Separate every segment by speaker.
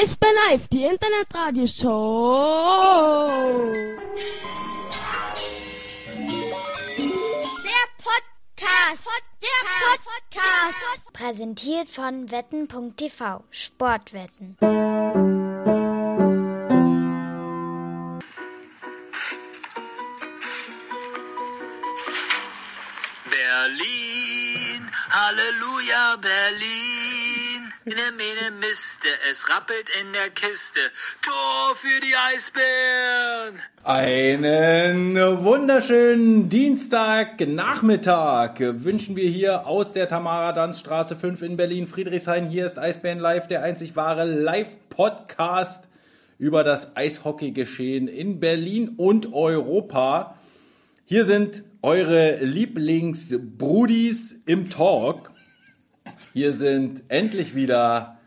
Speaker 1: Eisbär Live, die Internetradioshow.
Speaker 2: Der Podcast. Der Podcast.
Speaker 3: Präsentiert von wetten.tv. Sportwetten.
Speaker 4: Berlin, Halleluja, Berlin. Der Mähne Miste, es rappelt in der Kiste. Tor für die Eisbären.
Speaker 5: Einen wunderschönen Dienstagnachmittag wünschen wir hier aus der Tamara-Danz-Straße 5 in Berlin-Friedrichshain. Hier ist Eisbären Live, der einzig wahre Live-Podcast über das Eishockey-Geschehen in Berlin und Europa. Hier sind eure Lieblingsbrudis im Talk. Hier sind endlich wieder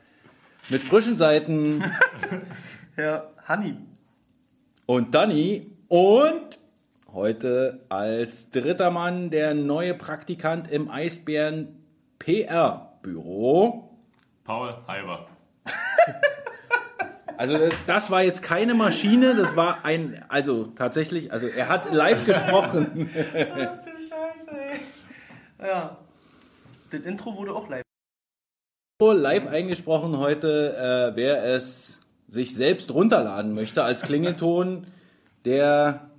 Speaker 5: mit frischen Seiten
Speaker 6: Ja, Hanni.
Speaker 5: und Danny und heute als dritter Mann der neue Praktikant im Eisbären PR Büro.
Speaker 7: Paul Halber.
Speaker 5: Also das, das war jetzt keine Maschine, das war ein, also tatsächlich, also er hat live gesprochen.
Speaker 6: Du Scheiße, ey. Ja. Das Intro wurde auch live.
Speaker 5: live eingesprochen heute, äh, wer es sich selbst runterladen möchte als Klingelton, der,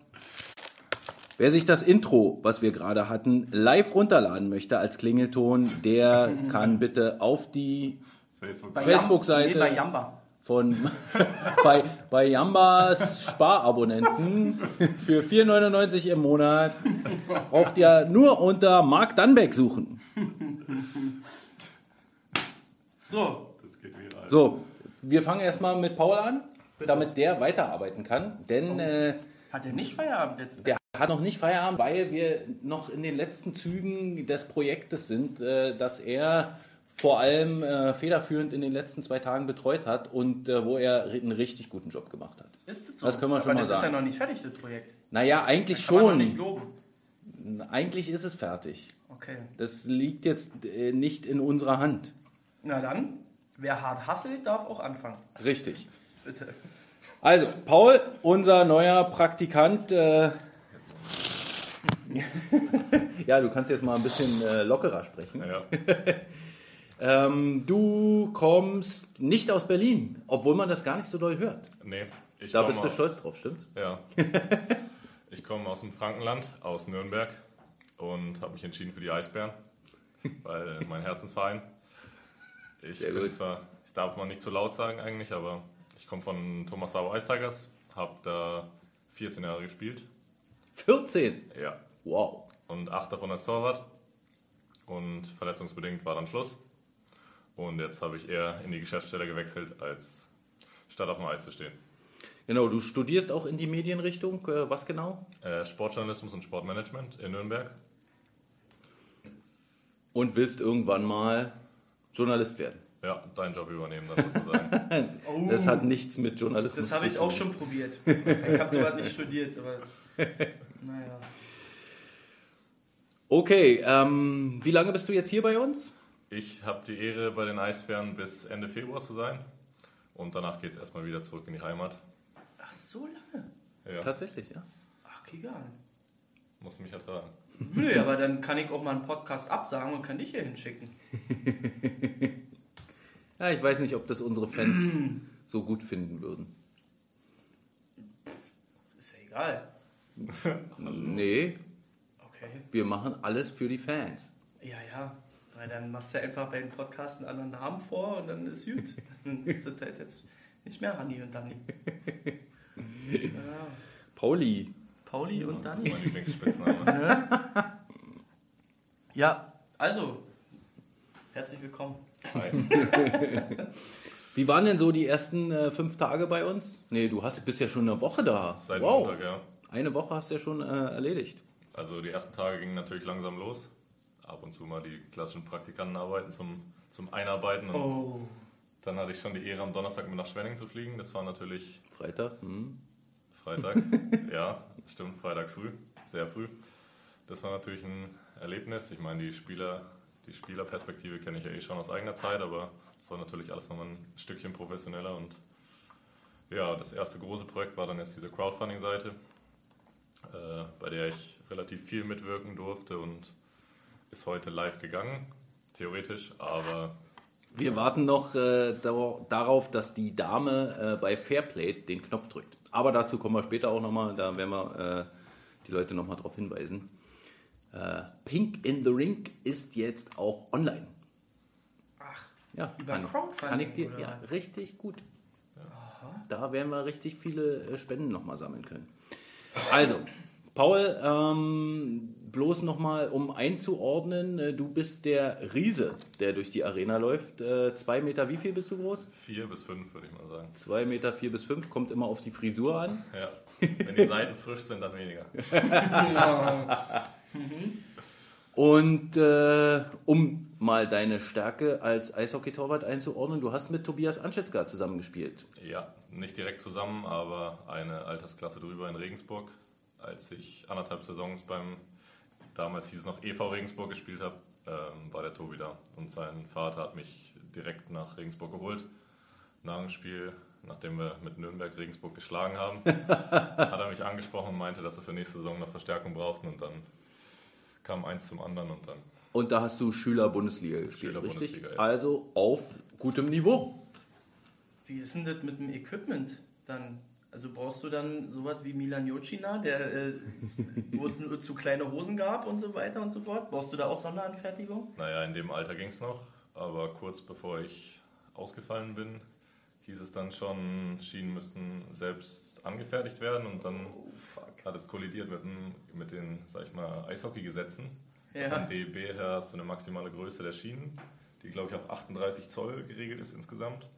Speaker 5: wer sich das Intro, was wir gerade hatten, live runterladen möchte als Klingelton, der kann bitte auf die
Speaker 7: Facebook.
Speaker 5: Facebook-Seite.
Speaker 6: Nee, bei Jamba.
Speaker 5: von bei, bei Jambas Sparabonnenten für 4,99 im Monat braucht ihr nur unter Mark Dunbeck suchen.
Speaker 6: So.
Speaker 7: Das geht viral.
Speaker 5: So, wir fangen erstmal mit Paul an, damit der weiterarbeiten kann, denn äh,
Speaker 6: Hat er nicht Feierabend jetzt?
Speaker 5: der hat noch nicht Feierabend, weil wir noch in den letzten Zügen des Projektes sind, äh, dass er vor allem äh, federführend in den letzten zwei Tagen betreut hat und äh, wo er einen richtig guten Job gemacht hat.
Speaker 6: Ist das so?
Speaker 5: Das können wir schon
Speaker 6: Aber
Speaker 5: mal
Speaker 6: das ist ja
Speaker 5: sagen.
Speaker 6: noch nicht fertig, das Projekt.
Speaker 5: Naja, eigentlich
Speaker 6: Kann man
Speaker 5: schon.
Speaker 6: nicht loben.
Speaker 5: Eigentlich ist es fertig.
Speaker 6: Okay.
Speaker 5: Das liegt jetzt äh, nicht in unserer Hand.
Speaker 6: Na dann, wer hart hasselt, darf auch anfangen.
Speaker 5: Richtig.
Speaker 6: Bitte.
Speaker 5: Also, Paul, unser neuer Praktikant. Äh, ja, du kannst jetzt mal ein bisschen äh, lockerer sprechen.
Speaker 7: Ja,
Speaker 5: Ähm, du kommst nicht aus Berlin, obwohl man das gar nicht so doll hört.
Speaker 7: nee. Ich
Speaker 5: Da bist du stolz drauf, stimmt's?
Speaker 7: Ja. Ich komme aus dem Frankenland, aus Nürnberg und habe mich entschieden für die Eisbären, weil mein Herzensverein. Ich
Speaker 5: Sehr
Speaker 7: bin
Speaker 5: gut.
Speaker 7: zwar, ich darf man nicht zu laut sagen eigentlich, aber ich komme von Thomas Sauer Ice Tigers, habe da 14 Jahre gespielt.
Speaker 5: 14.
Speaker 7: Ja.
Speaker 5: Wow.
Speaker 7: Und acht davon als Torwart. Und verletzungsbedingt war dann Schluss. Und jetzt habe ich eher in die Geschäftsstelle gewechselt, als statt auf dem Eis zu stehen.
Speaker 5: Genau, du studierst auch in die Medienrichtung. Äh, was genau?
Speaker 7: Äh, Sportjournalismus und Sportmanagement in Nürnberg.
Speaker 5: Und willst irgendwann mal Journalist werden.
Speaker 7: Ja, deinen Job übernehmen dann sozusagen.
Speaker 6: Oh,
Speaker 5: Das hat nichts mit Journalismus
Speaker 6: das habe
Speaker 5: zu
Speaker 6: ich
Speaker 5: tun.
Speaker 6: auch schon probiert. Ich habe sogar nicht studiert, aber naja.
Speaker 5: Okay, ähm, wie lange bist du jetzt hier bei uns?
Speaker 7: Ich habe die Ehre, bei den Eisbären bis Ende Februar zu sein. Und danach geht es erstmal wieder zurück in die Heimat.
Speaker 6: Ach, so lange?
Speaker 7: Ja,
Speaker 5: Tatsächlich, ja.
Speaker 6: Ach, nicht.
Speaker 7: muss mich ertragen.
Speaker 6: Nö, aber dann kann ich auch mal einen Podcast absagen und kann dich hier hinschicken.
Speaker 5: Ja, ich weiß nicht, ob das unsere Fans so gut finden würden.
Speaker 6: Ist ja egal.
Speaker 5: Nee,
Speaker 6: Okay.
Speaker 5: wir machen alles für die Fans.
Speaker 6: Ja, ja. Weil dann machst du einfach bei den Podcasts einen anderen Namen vor und dann ist gut. Dann ist das halt jetzt nicht mehr Hanni und Danni. Ja,
Speaker 5: Pauli,
Speaker 6: Pauli und
Speaker 7: Das ist mein Lieblingsspitzname.
Speaker 6: Ja, also, herzlich willkommen.
Speaker 7: Hi.
Speaker 5: wie waren denn so die ersten äh, fünf Tage bei uns? Nee, du hast, bist ja schon eine Woche da.
Speaker 7: Seit
Speaker 5: wow,
Speaker 7: Montag, ja.
Speaker 5: eine Woche hast du ja schon äh, erledigt.
Speaker 7: Also die ersten Tage gingen natürlich langsam los. Ab und zu mal die klassischen Praktikantenarbeiten zum, zum Einarbeiten. Und
Speaker 6: Oh,
Speaker 7: dann hatte ich schon die Ehre, am Donnerstag mit nach Schwenning zu fliegen. Das war natürlich
Speaker 5: Freitag. Hm.
Speaker 7: Freitag. ja, stimmt, Freitag früh, sehr früh. Das war natürlich ein Erlebnis. Ich meine, die Spieler Die Spielerperspektive kenne ich ja eh schon aus eigener Zeit, aber das war natürlich alles nochmal ein Stückchen professioneller. Und ja, das erste große Projekt war dann jetzt diese Crowdfunding-Seite, äh, bei der ich relativ viel mitwirken durfte und ist heute live gegangen, theoretisch, aber
Speaker 5: Wir warten noch äh, darauf, dass die Dame äh, bei Fairplay den Knopf drückt. Aber dazu kommen wir später auch nochmal, da werden wir äh, die Leute nochmal darauf hinweisen. Äh, Pink in the Ring ist jetzt auch online.
Speaker 6: Ach,
Speaker 5: Ja,
Speaker 6: Über
Speaker 5: kann,
Speaker 6: Crowdfunding,
Speaker 5: kann ich dir,
Speaker 6: oder
Speaker 5: ja, richtig gut. Da werden wir richtig viele äh, Spenden nochmal sammeln können. Also, Paul, ähm, bloß nochmal, um einzuordnen, äh, du bist der Riese, der durch die Arena läuft. Äh, zwei Meter, wie viel bist du groß?
Speaker 7: vier bis fünf würde ich mal sagen.
Speaker 5: Zwei Meter, vier bis fünf, kommt immer auf die Frisur an.
Speaker 7: Ja. Wenn die Seiten frisch sind, dann weniger.
Speaker 5: Und äh, um mal deine Stärke als Eishockey-Torwart einzuordnen, du hast mit Tobias Anschetzka zusammengespielt.
Speaker 7: Ja, nicht direkt zusammen, aber eine Altersklasse drüber in Regensburg. Als ich anderthalb Saisons beim, damals hieß es noch EV Regensburg gespielt habe, ähm, war der Tobi da. Und sein Vater hat mich direkt nach Regensburg geholt. Nach dem Spiel, nachdem wir mit Nürnberg Regensburg geschlagen haben, hat er mich angesprochen und meinte, dass er für nächste Saison noch Verstärkung braucht. Und dann kam eins zum anderen und dann
Speaker 5: Und da hast du Schüler-Bundesliga gespielt, richtig?
Speaker 7: Schüler-Bundesliga, ja.
Speaker 5: Also auf gutem Niveau.
Speaker 6: Wie ist denn das mit dem Equipment dann? Also brauchst du dann sowas wie Milan Jocina, der, äh, wo es nur zu kleine Hosen gab und so weiter und so fort? Brauchst du da auch Sonderanfertigung?
Speaker 7: Naja, in dem Alter ging es noch, aber kurz bevor ich ausgefallen bin, hieß es dann schon, Schienen müssten selbst angefertigt werden und dann hat es kollidiert mit, dem, mit den, sag ich mal, Eishockeygesetzen.
Speaker 6: Ja.
Speaker 7: Vom DEB her hast du eine maximale Größe der Schienen, die glaube ich auf 38 Zoll geregelt ist insgesamt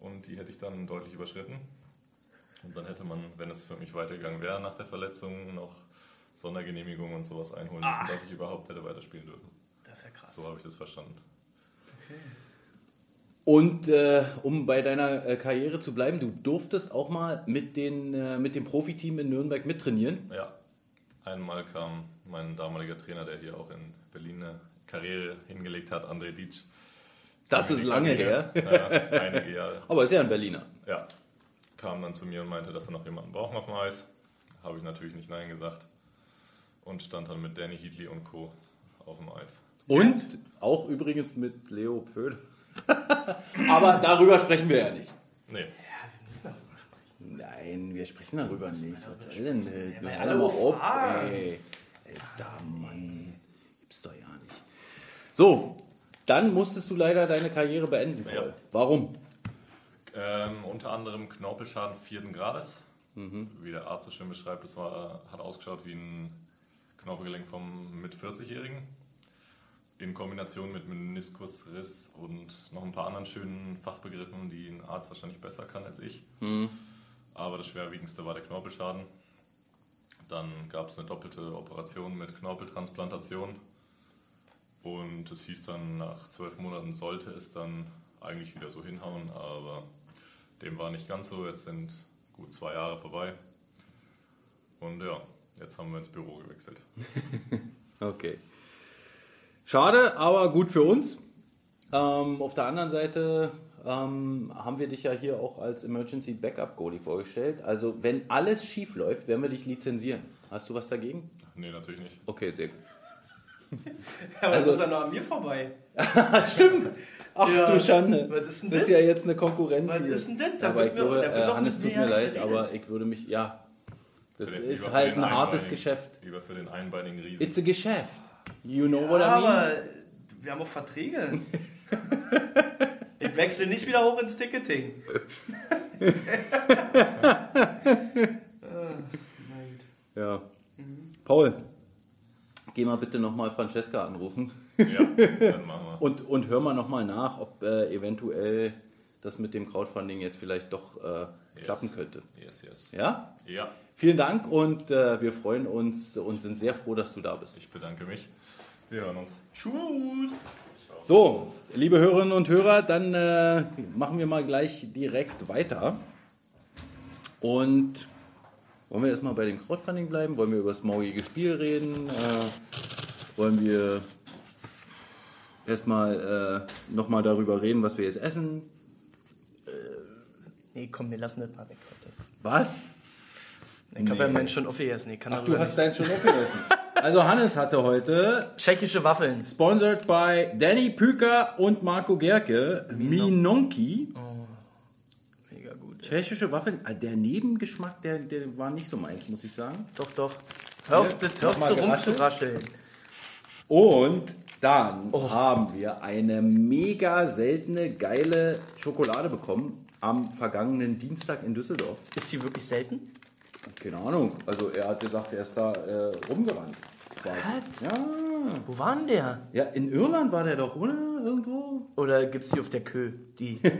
Speaker 7: und die hätte ich dann deutlich überschritten. Und dann hätte man, wenn es für mich weitergegangen wäre nach der Verletzung, noch Sondergenehmigung und sowas einholen müssen, dass ich überhaupt hätte weiterspielen dürfen.
Speaker 6: Das ist ja krass.
Speaker 7: So habe ich das verstanden.
Speaker 5: Und äh, um bei deiner äh, Karriere zu bleiben, du durftest auch mal mit, den, äh, mit dem Profiteam in Nürnberg mittrainieren.
Speaker 7: Ja, einmal kam mein damaliger Trainer, der hier auch in Berlin eine Karriere hingelegt hat, André Dietsch.
Speaker 5: Das ist lange her.
Speaker 7: Ja, einige Jahre.
Speaker 5: Aber ist ja ein Berliner.
Speaker 7: Ja, kam dann zu mir und meinte, dass er noch jemanden braucht auf dem Eis. Habe ich natürlich nicht Nein gesagt. Und stand dann mit Danny Heatley und Co. auf dem Eis.
Speaker 5: Und auch übrigens mit Leo Pföhl. Aber darüber sprechen wir ja nicht.
Speaker 7: Nee,
Speaker 6: Ja, wir müssen darüber sprechen.
Speaker 5: Nein, wir sprechen darüber nicht. Was soll denn?
Speaker 6: Ja,
Speaker 5: hör
Speaker 6: alle
Speaker 5: mal
Speaker 6: auf
Speaker 5: ey. Jetzt da, Mann. Gibt's doch ja nicht. So, dann musstest du leider deine Karriere beenden.
Speaker 7: Ja.
Speaker 5: Warum?
Speaker 7: Ähm, unter anderem Knorpelschaden vierten Grades. Wie der Arzt so schön beschreibt, das war, hat ausgeschaut wie ein Knorpelgelenk vom mit 40-Jährigen. In Kombination mit Meniskusriss und noch ein paar anderen schönen Fachbegriffen, die ein Arzt wahrscheinlich besser kann als ich. Aber das schwerwiegendste war der Knorpelschaden. Dann gab es eine doppelte Operation mit Knorpeltransplantation. Und es hieß dann, nach zwölf Monaten sollte es dann eigentlich wieder so hinhauen, aber dem war nicht ganz so. Jetzt sind gut zwei Jahre vorbei. Und ja, jetzt haben wir ins Büro gewechselt.
Speaker 5: Okay. Schade, aber gut für uns. Ähm, auf der anderen Seite ähm, haben wir dich ja hier auch als Emergency Backup Goalie vorgestellt. Also wenn alles schief läuft, werden wir dich lizenzieren. Hast du was dagegen?
Speaker 7: Nee, natürlich nicht.
Speaker 5: Okay, sehr gut.
Speaker 6: Ja, aber
Speaker 5: Also-
Speaker 6: das ist ja noch an mir vorbei.
Speaker 5: Stimmt. Ach
Speaker 6: Ja,
Speaker 5: du Schande.
Speaker 6: was ist denn
Speaker 5: das ist ja jetzt eine Konkurrenz
Speaker 6: Was
Speaker 5: hier.
Speaker 6: ist denn das? Da
Speaker 5: aber ich
Speaker 6: mir-
Speaker 5: glaube, äh,
Speaker 6: doch
Speaker 5: Hannes, tut
Speaker 6: mir
Speaker 5: leid, aber ich würde mich, ja, das
Speaker 7: Für den-
Speaker 5: ist halt ein hartes Geschäft.
Speaker 7: Lieber für den einbeinigen Riesen.
Speaker 5: It's a Geschäft. You know what I
Speaker 6: Ja,
Speaker 5: mean?
Speaker 6: aber wir haben auch Verträge. ich wechsle nicht wieder hoch ins Ticketing.
Speaker 5: Ja. Paul, geh mal bitte nochmal Francesca anrufen
Speaker 7: ja, dann machen wir.
Speaker 5: und, und hör mal nochmal nach, ob äh, eventuell das mit dem Crowdfunding jetzt vielleicht doch äh,
Speaker 7: Yes.
Speaker 5: klappen könnte.
Speaker 7: Yes, yes.
Speaker 5: Ja?
Speaker 7: Ja,
Speaker 5: Vielen Dank und äh, wir freuen uns und sind sehr froh, dass du da bist.
Speaker 7: ich bedanke mich. Wir hören uns.
Speaker 6: Tschüss.
Speaker 5: So, liebe Hörerinnen und Hörer, dann äh, machen wir mal gleich direkt weiter. Und wollen wir erstmal bei dem Crowdfunding bleiben? Wollen wir über das morgige Spiel reden? Äh, wollen wir erstmal äh, nochmal darüber reden, was wir jetzt essen.
Speaker 6: Nee, komm, wir lassen das mal weg heute.
Speaker 5: Was?
Speaker 6: Ich habe ja meinen schon aufgegessen. Ich kann
Speaker 5: Ach, du hast
Speaker 6: nicht.
Speaker 5: deinen schon aufgegessen. Also Hannes hatte heute,
Speaker 6: Tschechische Waffeln.
Speaker 5: sponsored by Danny Püker und Marco Gerke, Minonki.
Speaker 6: Mega gut.
Speaker 5: Tschechische Waffeln. Ah, Der Nebengeschmack, der, der war nicht so meins, muss ich sagen.
Speaker 6: Doch, doch. Hör auf,
Speaker 5: Ja,
Speaker 6: das hör auf
Speaker 5: geraschelt.
Speaker 6: rumzurascheln.
Speaker 5: Und dann haben wir eine mega seltene, geile Schokolade bekommen am vergangenen Dienstag in Düsseldorf.
Speaker 6: Ist sie wirklich selten?
Speaker 5: Keine Ahnung. Also er hat gesagt, er ist da äh, rumgerannt. quasi. Ja.
Speaker 6: Wo war denn der?
Speaker 5: ja, in Irland war der doch, oder? Irgendwo?
Speaker 6: Oder gibt's die auf der Kö? Die.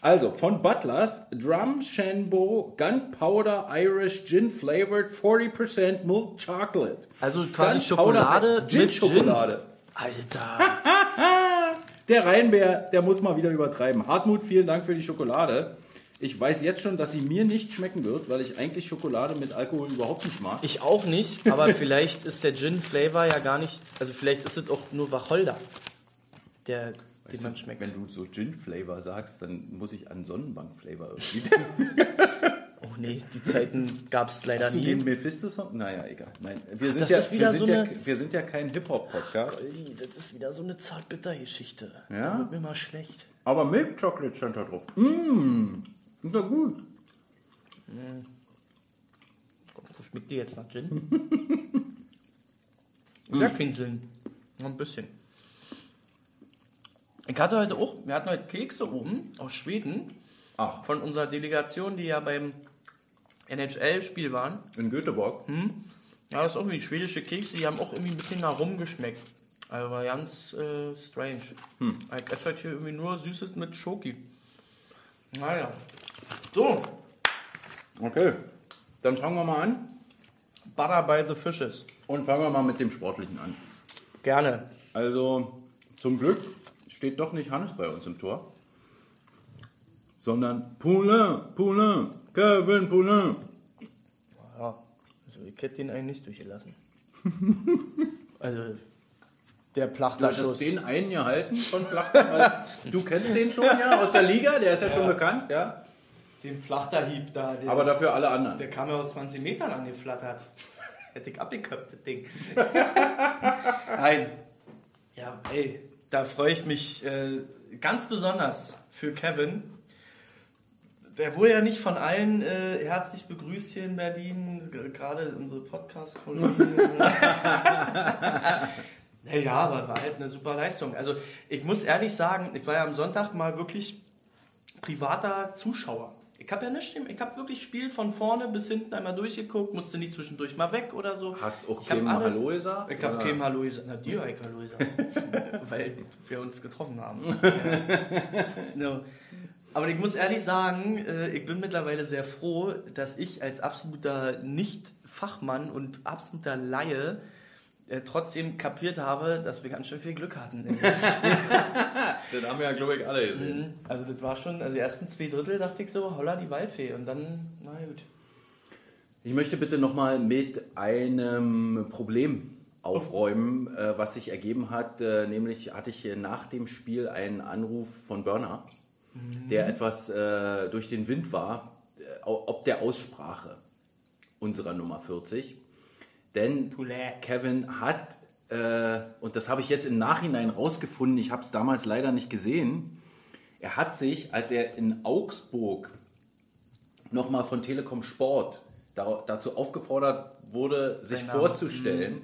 Speaker 5: Also, von Butlers, Drum Shanbo Gunpowder Irish Gin Flavored 40% Milk Chocolate.
Speaker 6: Also quasi
Speaker 5: Gunpowder
Speaker 6: Schokolade
Speaker 5: Gin
Speaker 6: mit
Speaker 5: Schokolade.
Speaker 6: Alter.
Speaker 5: Der Rheinbär, der muss mal wieder übertreiben. Hartmut, vielen Dank für die Schokolade. Ich weiß jetzt schon, dass sie mir nicht schmecken wird, weil ich eigentlich Schokolade mit Alkohol überhaupt nicht mag.
Speaker 6: Ich auch nicht, aber vielleicht ist der Gin-Flavor ja gar nicht. Also vielleicht ist es auch nur Wacholder, der, den man schmeckt.
Speaker 5: Wenn du so Gin-Flavor sagst, dann muss ich an Sonnenbank-Flavor irgendwie denken.
Speaker 6: Oh nee, die Zeiten gab es leider
Speaker 5: Hast
Speaker 6: nie.
Speaker 5: den Mephisto-Song? Naja, egal. Nein, wir, sind
Speaker 6: das
Speaker 5: ja, wir, sind
Speaker 6: so
Speaker 5: ja, wir sind ja kein Hip-Hop-Podcast.
Speaker 6: Das ist wieder so eine Zartbitter-Geschichte.
Speaker 5: Ja?
Speaker 6: Da wird mir mal schlecht.
Speaker 5: Aber Milk Chocolate stand da drauf. Mmh, ist doch gut.
Speaker 6: Wo schmeckt die jetzt nach Gin? ja, kein Gin. Noch ein bisschen. Ich hatte heute auch, wir hatten heute Kekse oben aus Schweden
Speaker 5: Ach,
Speaker 6: von unserer Delegation, die ja beim NHL-Spiel waren.
Speaker 5: in Göteborg.
Speaker 6: Ja, das ist irgendwie schwedische Kekse, die haben auch irgendwie ein bisschen nach rum geschmeckt. Also war ganz äh, strange. Ich esse heute hier irgendwie nur Süßes mit Schoki. Naja. So,
Speaker 5: Okay, dann fangen wir mal an.
Speaker 6: Butter by the Fishes.
Speaker 5: Und fangen wir mal mit dem Sportlichen an.
Speaker 6: Gerne.
Speaker 5: Also, zum Glück steht doch nicht Hannes bei uns im Tor, sondern Poulain, Poulain, Kevin Poulain.
Speaker 6: Ja, also ich hätte den eigentlich nicht durchgelassen. also, der
Speaker 5: Du hattest
Speaker 6: Plachterschuss.
Speaker 5: den einen gehalten von Flachmann, weil du kennst den schon ja aus der Liga, der ist ja, schon bekannt, ja.
Speaker 6: Den Plachterhieb da, der,
Speaker 5: Aber dafür alle anderen.
Speaker 6: der kam ja aus 20 Metern angeflattert. Hätte ich abgeköpft, das Ding. Nein. Ja, ey, da freue ich mich äh, ganz besonders für Kevin. Der wurde ja nicht von allen äh, herzlich begrüßt hier in Berlin, gerade unsere Podcast-Kollegen. naja, aber war halt eine super Leistung. Also ich muss ehrlich sagen, ich war ja am Sonntag mal wirklich privater Zuschauer. Ich habe ja nicht, ich habe wirklich Spiel von vorne bis hinten einmal durchgeguckt, musste nicht zwischendurch mal weg oder so.
Speaker 5: Hast auch
Speaker 6: alle-
Speaker 5: Hallo gesagt?
Speaker 6: Ich habe keinem Hallo gesagt. Na, dir ich Hallo gesagt. Weil wir uns getroffen haben. Ja. No. Aber ich muss ehrlich sagen, äh, ich bin mittlerweile sehr froh, dass ich als absoluter Nicht-Fachmann und absoluter Laie äh, trotzdem kapiert habe, dass wir ganz schön viel Glück hatten.
Speaker 5: Das haben wir ja, glaube ich, alle gesehen.
Speaker 6: Also das war schon, also die ersten zwei Drittel dachte ich so, holla die Waldfee. Und dann, na gut.
Speaker 5: Ich möchte bitte nochmal mit einem Problem aufräumen, äh, was sich ergeben hat. Nämlich hatte ich hier nach dem Spiel einen Anruf von Burner, der etwas äh, durch den Wind war, äh, ob der Aussprache unserer Nummer 40. Denn
Speaker 6: Poulet.
Speaker 5: Kevin hat, äh, und das habe ich jetzt im Nachhinein rausgefunden, ich habe es damals leider nicht gesehen, er hat sich, als er in Augsburg nochmal von Telekom Sport da, dazu aufgefordert wurde, sich
Speaker 6: Name.
Speaker 5: vorzustellen,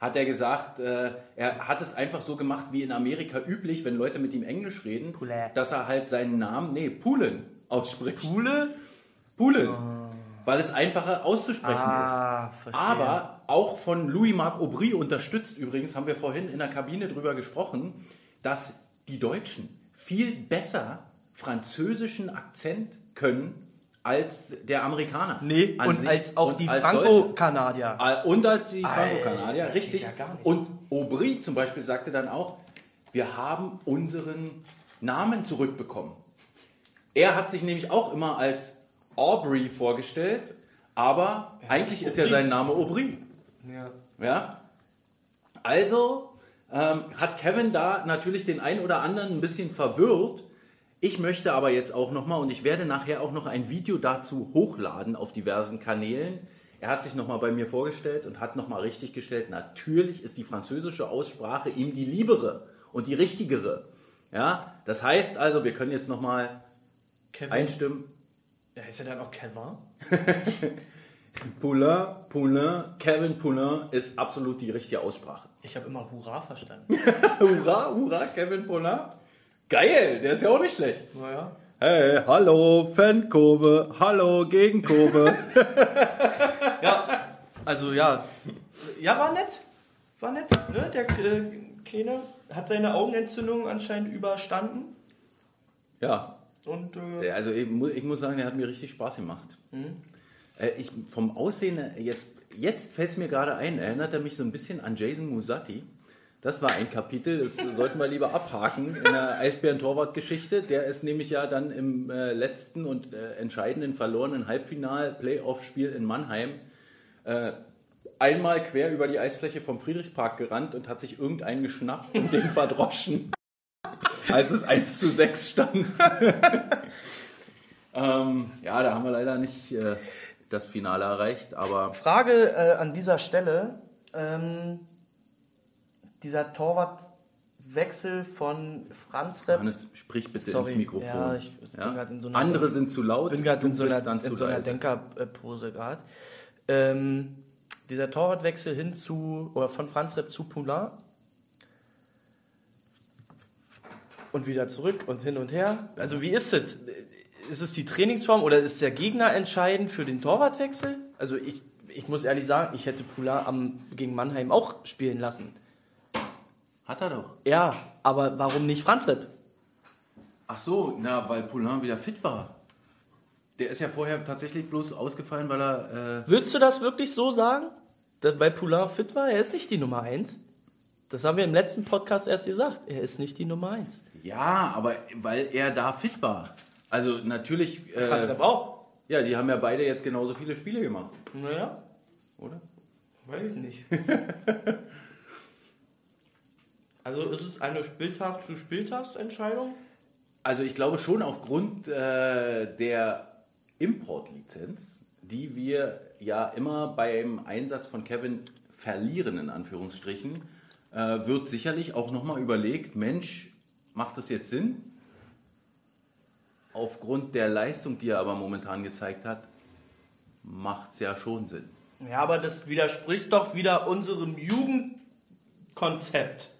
Speaker 5: hat er gesagt, äh, er hat es einfach so gemacht wie in Amerika üblich, wenn Leute mit ihm Englisch reden,
Speaker 6: Poulet.
Speaker 5: dass er halt seinen Namen, nee, Pulen ausspricht.
Speaker 6: Pule?
Speaker 5: Pulen. Weil es einfacher auszusprechen
Speaker 6: Ah,
Speaker 5: ist.
Speaker 6: verstehe.
Speaker 5: Aber auch von Louis-Marc Aubry unterstützt übrigens, haben wir vorhin in der Kabine drüber gesprochen, dass die Deutschen viel besser französischen Akzent können als der Amerikaner.
Speaker 6: Nee, und
Speaker 5: sich.
Speaker 6: als auch
Speaker 5: Und
Speaker 6: die Franco-Kanadier.
Speaker 5: solche. Und als die Franco-Kanadier, richtig.
Speaker 6: ja.
Speaker 5: Und Aubry zum Beispiel sagte dann auch, wir haben unseren Namen zurückbekommen. Er hat sich nämlich auch immer als Aubrey vorgestellt, aber eigentlich ist ja
Speaker 6: Aubry.
Speaker 5: sein Name Aubry.
Speaker 6: Ja.
Speaker 5: Ja? Also ähm, hat Kevin da natürlich den einen oder anderen ein bisschen verwirrt. Ich möchte aber jetzt auch nochmal, und ich werde nachher auch noch ein Video dazu hochladen auf diversen Kanälen. Er hat sich nochmal bei mir vorgestellt und hat nochmal richtig gestellt, natürlich ist die französische Aussprache ihm die liebere und die richtigere. Ja, das heißt also, wir können jetzt nochmal einstimmen.
Speaker 6: Ist er dann auch Kevin?
Speaker 5: Poulain, Poulain, Kevin Poulain ist absolut die richtige Aussprache.
Speaker 6: Ich habe immer Hurra verstanden.
Speaker 5: hurra, hurra, Kevin Poulain. Geil, der ist ja auch nicht schlecht.
Speaker 6: naja.
Speaker 5: Hey, hallo, Fankurve, hallo, Gegenkurve.
Speaker 6: Ja, also ja. Ja, war nett. War nett, ne? Der äh, Kleine hat seine Augenentzündung anscheinend überstanden.
Speaker 5: ja,
Speaker 6: Und äh,
Speaker 5: Ja, also ich, mu- ich muss sagen, der hat mir richtig Spaß gemacht. Äh, ich, vom Aussehen, jetzt, jetzt fällt es mir gerade ein, erinnert er mich so ein bisschen an Jason Musatti. Das war ein Kapitel, das sollten wir lieber abhaken in der Eisbären-Torwart-Geschichte. Der ist nämlich ja dann im äh, letzten und äh, entscheidenden verlorenen Halbfinal-Playoff-Spiel in Mannheim äh, einmal quer über die Eisfläche vom Friedrichspark gerannt und hat sich irgendeinen geschnappt und den verdroschen, als es 1 zu 6 stand. Ähm, ja, da haben wir leider nicht äh, das Finale erreicht, aber
Speaker 6: Frage äh, an dieser Stelle. Ähm, dieser Torwartwechsel von Franz Repp.
Speaker 5: Hannes, sprich bitte
Speaker 6: Sorry,
Speaker 5: ins Mikrofon.
Speaker 6: ja, ich bin grad in so einer-
Speaker 5: Andere sind zu laut,
Speaker 6: Ich bin gerade in so einer, in so einer. Denkerpose gerade. Ähm, dieser Torwartwechsel hin zu, oder von Franz Repp zu Poulain. Und wieder zurück und hin und her. Also wie ist es? Ist es die Trainingsform oder ist der Gegner entscheidend für den Torwartwechsel? Also ich, ich muss ehrlich sagen, ich hätte Poulain am, gegen Mannheim auch spielen lassen.
Speaker 5: Hat er doch.
Speaker 6: Ja, aber warum nicht Franz Repp?
Speaker 5: Ach so, na, weil Poulain wieder fit war. Der ist ja vorher tatsächlich bloß ausgefallen, weil er. Äh,
Speaker 6: Würdest du das wirklich so sagen? Dass, weil Poulain fit war, er ist nicht die Nummer 1. Das haben wir im letzten Podcast erst gesagt. Er ist nicht die Nummer 1.
Speaker 5: ja, aber weil er da fit war. Also natürlich. Äh,
Speaker 6: Franz Repp auch.
Speaker 5: ja, die haben ja beide jetzt genauso viele Spiele gemacht,
Speaker 6: Naja,
Speaker 5: oder?
Speaker 6: weiß ich nicht. also ist es eine Spieltag zu Spieltagsentscheidung?
Speaker 5: Also ich glaube schon aufgrund äh, der Importlizenz, die wir ja immer beim Einsatz von Kevin verlieren, in Anführungsstrichen, äh, wird sicherlich auch nochmal überlegt, Mensch, macht das jetzt Sinn? Aufgrund der Leistung, die er aber momentan gezeigt hat, macht es ja schon Sinn.
Speaker 6: Ja, aber das widerspricht doch wieder unserem Jugendkonzept.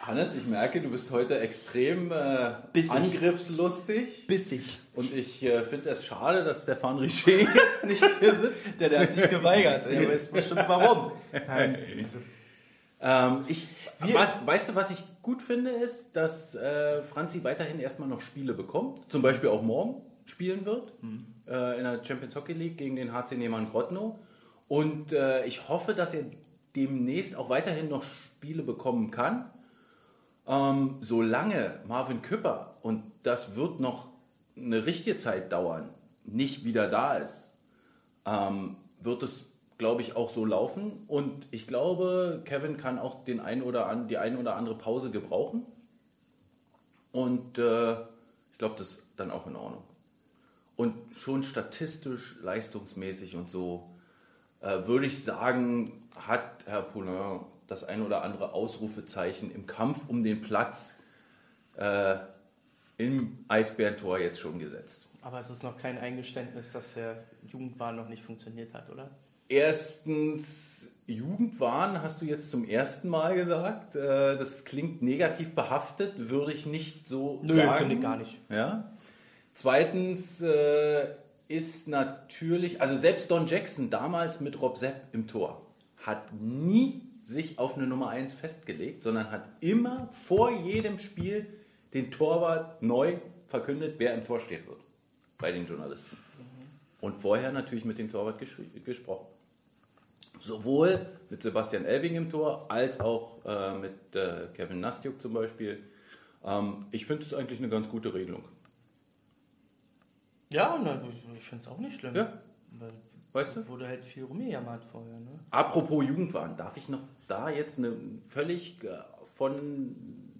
Speaker 5: Hannes, ich merke, du bist heute extrem äh,
Speaker 6: Bissig.
Speaker 5: angriffslustig.
Speaker 6: Bissig.
Speaker 5: Und ich äh, finde es schade, dass Stefan Richer jetzt nicht hier sitzt.
Speaker 6: Der, der hat sich geweigert. Er weiß bestimmt warum. Nein.
Speaker 5: Ähm, ich, was, weißt du, was ich gut finde, ist, dass äh, Franzi weiterhin erstmal noch Spiele bekommt. Zum Beispiel auch morgen spielen wird äh, in der Champions Hockey League gegen den HC Neman Grodno. Und äh, ich hoffe, dass er demnächst auch weiterhin noch Spiele bekommen kann. Ähm, solange Marvin Küpper, und das wird noch eine richtige Zeit dauern, nicht wieder da ist, ähm, wird es, glaube ich, auch so laufen. Und ich glaube, Kevin kann auch den ein oder an, die ein oder andere Pause gebrauchen. Und äh, ich glaube, das ist dann auch in Ordnung. Und schon statistisch, leistungsmäßig und so, äh, würde ich sagen, hat Herr Poulain das ein oder andere Ausrufezeichen im Kampf um den Platz äh, im Eisbärentor jetzt schon gesetzt.
Speaker 6: Aber es ist noch kein Eingeständnis, dass der Jugendwahn noch nicht funktioniert hat, oder?
Speaker 5: Erstens, Jugendwahn hast du jetzt zum ersten Mal gesagt. Äh, Das klingt negativ behaftet, würde ich nicht so sagen.
Speaker 6: finde ich gar nicht.
Speaker 5: Ja. Zweitens äh, ist natürlich, also selbst Don Jackson damals mit Rob Sepp im Tor hat nie sich auf eine Nummer 1 festgelegt, sondern hat immer vor jedem Spiel den Torwart neu verkündet, wer im Tor stehen wird bei den Journalisten. Und vorher natürlich mit dem Torwart gesprochen. Sowohl mit Sebastian Elving im Tor als auch äh, mit äh, Kevin Nastjuk zum Beispiel. Ähm, ich finde es eigentlich eine ganz gute Regelung.
Speaker 6: Ja, ich finde es auch nicht schlimm.
Speaker 5: Ja. Weißt du?
Speaker 6: Wurde halt viel rumgejammert vorher, ne?
Speaker 5: Apropos Jugendwahn, darf ich noch da jetzt eine völlig äh, von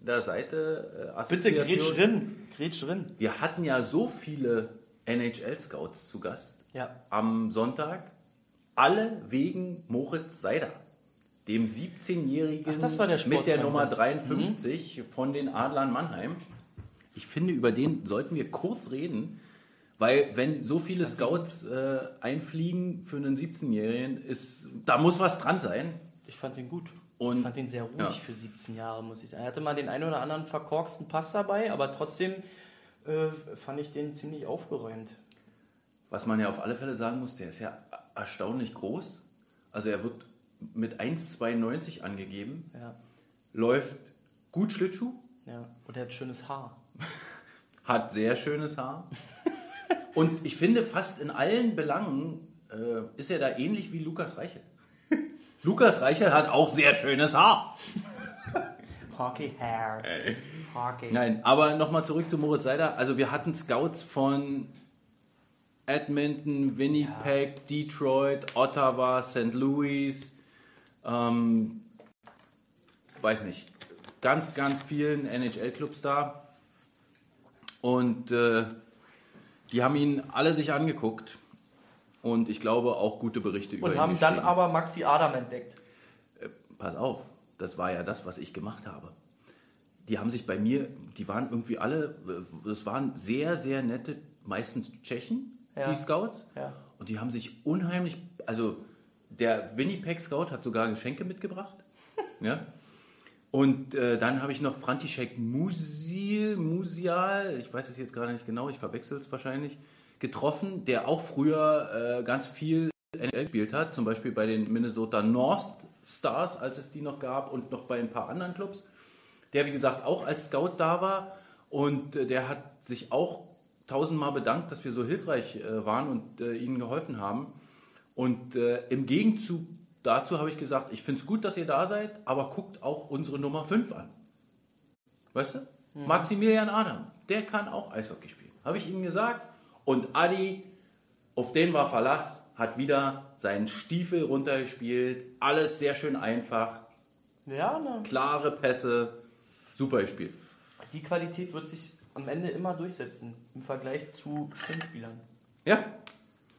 Speaker 5: der Seite äh,
Speaker 6: Bitte grätsch drin. Grätsch drin.
Speaker 5: Wir hatten ja so viele NHL-Scouts zu Gast
Speaker 6: Ja.
Speaker 5: am Sonntag. Alle wegen Moritz Seider, dem 17-Jährigen
Speaker 6: Ach, das war der
Speaker 5: mit der Nummer
Speaker 6: ja.
Speaker 5: 53 von den Adlern Mannheim. Ich finde, über den sollten wir kurz reden, weil wenn so viele Scouts äh, einfliegen für einen 17-Jährigen, ist da muss was dran sein.
Speaker 6: Ich fand ihn gut.
Speaker 5: Und-
Speaker 6: ich fand ihn sehr ruhig
Speaker 5: ja.
Speaker 6: für 17 Jahre, muss ich sagen. Er hatte mal den einen oder anderen verkorksten Pass dabei, aber trotzdem äh, fand ich den ziemlich aufgeräumt.
Speaker 5: Was man ja auf alle Fälle sagen muss, der ist ja erstaunlich groß. Also er wird mit 1,92 angegeben,
Speaker 6: Ja,
Speaker 5: läuft gut Schlittschuh,
Speaker 6: ja. Und er hat schönes Haar.
Speaker 5: hat sehr schönes Haar. Und ich finde, fast in allen Belangen äh, ist er da ähnlich wie Lukas Reichel. Lukas Reichel hat auch sehr schönes Haar.
Speaker 6: Hockey Hair. Hockey.
Speaker 5: Nein, aber nochmal zurück zu Moritz Seider. Also wir hatten Scouts von Edmonton, Winnipeg, Detroit, Ottawa, St. Louis, ähm, weiß nicht, ganz, ganz vielen NHL-Clubs da. Und äh, die haben ihn alle sich angeguckt. Und ich glaube auch gute Berichte über
Speaker 6: Und
Speaker 5: ihn
Speaker 6: haben dann aber Maxi Adam entdeckt.
Speaker 5: Pass auf, das war ja das, was ich gemacht habe. Die haben sich bei mir, die waren irgendwie alle, das waren sehr, sehr nette, meistens Tschechen,
Speaker 6: Ja.
Speaker 5: die Scouts.
Speaker 6: Ja.
Speaker 5: Und die haben sich unheimlich, also der Winnipeg Scout hat sogar Geschenke mitgebracht. ja. Und äh, dann habe ich noch František Musil, Musial, ich weiß es jetzt gerade nicht genau, ich verwechsel es wahrscheinlich, getroffen, der auch früher äh, ganz viel NHL gespielt hat, zum Beispiel bei den Minnesota North Stars, als es die noch gab, und noch bei ein paar anderen Clubs. Der, wie gesagt, auch als Scout da war und äh, der hat sich auch tausendmal bedankt, dass wir so hilfreich äh, waren und äh, ihnen geholfen haben. Und äh, im Gegenzug dazu habe ich gesagt, ich finde es gut, dass ihr da seid, aber guckt auch unsere Nummer 5 an. Weißt du? Maximilian Adam, der kann auch Eishockey spielen. Habe ich ihm gesagt. Und Adi, auf den war Verlass, hat wieder seinen Stiefel runtergespielt. Alles sehr schön einfach.
Speaker 6: Ja, ne?
Speaker 5: Klare Pässe. Super gespielt.
Speaker 6: Die Qualität wird sich am Ende immer durchsetzen im Vergleich zu Stimmspielern.
Speaker 5: Ja?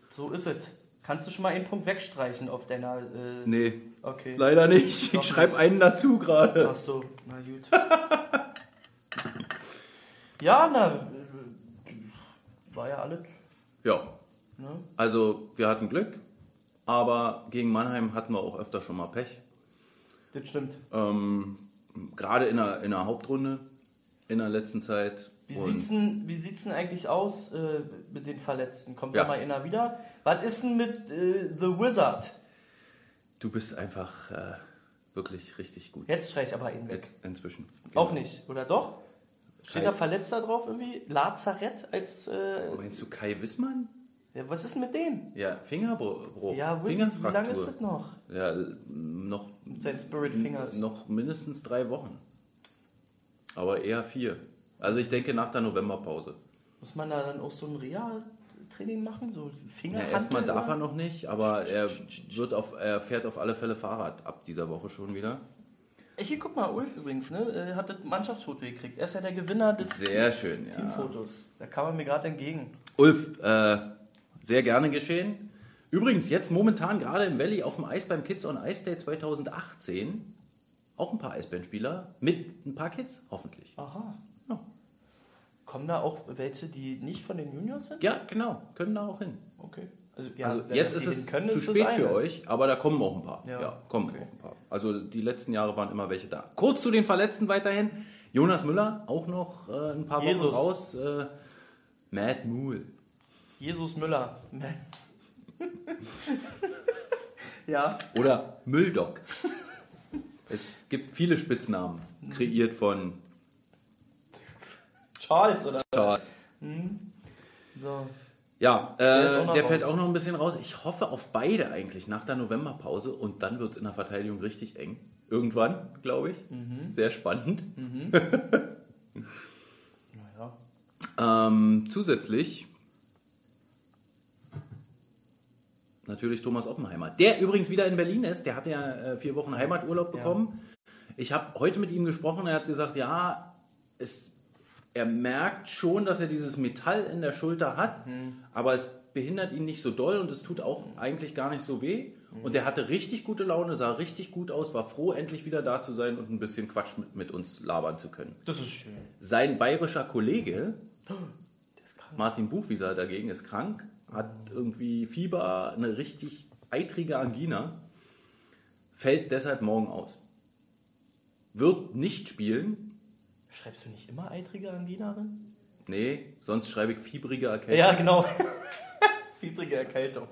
Speaker 6: So ist es. Kannst du schon mal einen Punkt wegstreichen auf deiner. Äh,
Speaker 5: Nee,
Speaker 6: Okay.
Speaker 5: leider nicht. Ich schreibe einen dazu gerade.
Speaker 6: Ach so, na gut. ja, na. War ja alles.
Speaker 5: Ja,
Speaker 6: Ne?
Speaker 5: also wir hatten Glück, aber gegen Mannheim hatten wir auch öfter schon mal Pech.
Speaker 6: Das stimmt.
Speaker 5: Ähm, Gerade in der, in der Hauptrunde in der letzten Zeit.
Speaker 6: Wie
Speaker 5: Und
Speaker 6: sieht's, denn, wie sieht's denn eigentlich aus äh, mit den Verletzten? Kommt
Speaker 5: Ja.
Speaker 6: da mal einer wieder? Was ist denn mit äh, The Wizard?
Speaker 5: du bist einfach äh, wirklich richtig gut.
Speaker 6: Jetzt streich ich aber ihn weg.
Speaker 5: Jetzt inzwischen.
Speaker 6: Auch
Speaker 5: Genau.
Speaker 6: nicht, oder doch? Steht
Speaker 5: Kai-
Speaker 6: da Verletzter drauf irgendwie? Lazarett als. Äh,
Speaker 5: Meinst du Kai Wissmann?
Speaker 6: ja, was ist denn mit dem?
Speaker 5: Ja, Fingerbruch.
Speaker 6: Ja, ist, wie lange ist das noch?
Speaker 5: Ja, noch,
Speaker 6: Sein Spirit Fingers.
Speaker 5: noch mindestens drei Wochen. Aber eher vier. Also ich denke nach der Novemberpause.
Speaker 6: Muss man da dann auch so ein Reha-Training machen? So
Speaker 5: Ja,
Speaker 6: Finger
Speaker 5: erstmal darf er noch nicht, aber er, wird auf, er fährt auf alle Fälle Fahrrad ab dieser Woche schon wieder.
Speaker 6: Hier guck mal, Ulf übrigens, ne? äh, Hat das Mannschaftsfoto gekriegt. Er ist ja der Gewinner des
Speaker 5: Sehr schön, ja.
Speaker 6: Teamfotos. Da kam er mir gerade entgegen.
Speaker 5: Ulf, äh, sehr gerne geschehen. Übrigens, jetzt momentan gerade im Valley auf dem Eis beim Kids on Ice Day 2018 auch ein paar Eisbandspieler mit ein paar Kids, hoffentlich.
Speaker 6: Aha. Kommen da auch welche, die nicht von den Juniors sind?
Speaker 5: Ja, genau, können da auch hin.
Speaker 6: Okay. Also, ja,
Speaker 5: also jetzt ist es
Speaker 6: können,
Speaker 5: zu
Speaker 6: ist
Speaker 5: spät für euch, aber da kommen auch ein paar. Ja,
Speaker 6: Ja.
Speaker 5: kommen
Speaker 6: Okay.
Speaker 5: auch ein paar. Also die letzten Jahre waren immer welche da. Kurz zu den Verletzten weiterhin. Jonas Müller, auch noch äh, ein paar
Speaker 6: Jesus.
Speaker 5: Wochen raus. Äh, Matt Moole.
Speaker 6: Jesus Müller. ja.
Speaker 5: Oder Mülldoc. es gibt viele Spitznamen, kreiert von
Speaker 6: Charles, oder?
Speaker 5: Charles.
Speaker 6: So.
Speaker 5: Ja,
Speaker 6: Der
Speaker 5: äh,
Speaker 6: noch
Speaker 5: der fällt auch noch ein bisschen raus. Ich hoffe auf beide eigentlich nach der Novemberpause und dann wird es in der Verteidigung richtig eng. Irgendwann, glaube ich.
Speaker 6: Mhm.
Speaker 5: Sehr spannend.
Speaker 6: Naja.
Speaker 5: Ähm, zusätzlich, natürlich Thomas Oppenheimer. Der übrigens wieder in Berlin ist. Der hat ja äh, vier Wochen Heimaturlaub bekommen. Ich habe heute mit ihm gesprochen. Er hat gesagt, ja, es, er merkt schon, dass er dieses Metall in der Schulter hat, aber es behindert ihn nicht so doll und es tut auch eigentlich gar nicht so weh. Und er hatte richtig gute Laune, sah richtig gut aus, war froh, endlich wieder da zu sein und ein bisschen Quatsch mit, mit uns labern zu können.
Speaker 6: Das ist schön.
Speaker 5: Sein bayerischer Kollege, Martin Buchwieser dagegen, ist krank, hat irgendwie Fieber, eine richtig eitrige Angina, fällt deshalb morgen aus. Wird nicht spielen,
Speaker 6: Schreibst du nicht immer eitrige Angina drin?
Speaker 5: nee, sonst schreibe ich fiebrige Erkältung.
Speaker 6: Ja, genau. Fiebrige Erkältung.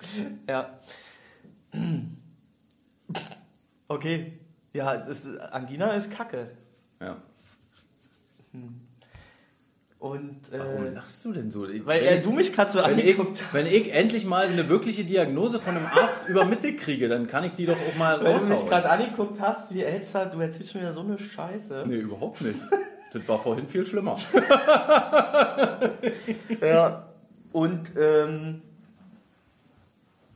Speaker 6: Ja. Okay. Ja, das, Angina ist Kacke.
Speaker 5: Ja.
Speaker 6: Und
Speaker 5: Warum
Speaker 6: äh,
Speaker 5: lachst du denn so? Ich-
Speaker 6: weil
Speaker 5: wenn,
Speaker 6: äh, du mich gerade so
Speaker 5: wenn, ich,
Speaker 6: angeguckt hast.
Speaker 5: wenn ich endlich mal eine wirkliche Diagnose von einem Arzt übermittelt kriege, dann kann ich die doch auch mal
Speaker 6: Weil du mich
Speaker 5: raushauen.
Speaker 6: gerade angeguckt hast, wie Elster, du erzählst schon wieder so eine Scheiße.
Speaker 5: Nee, überhaupt nicht. Das war vorhin viel schlimmer.
Speaker 6: Ja. Und ähm,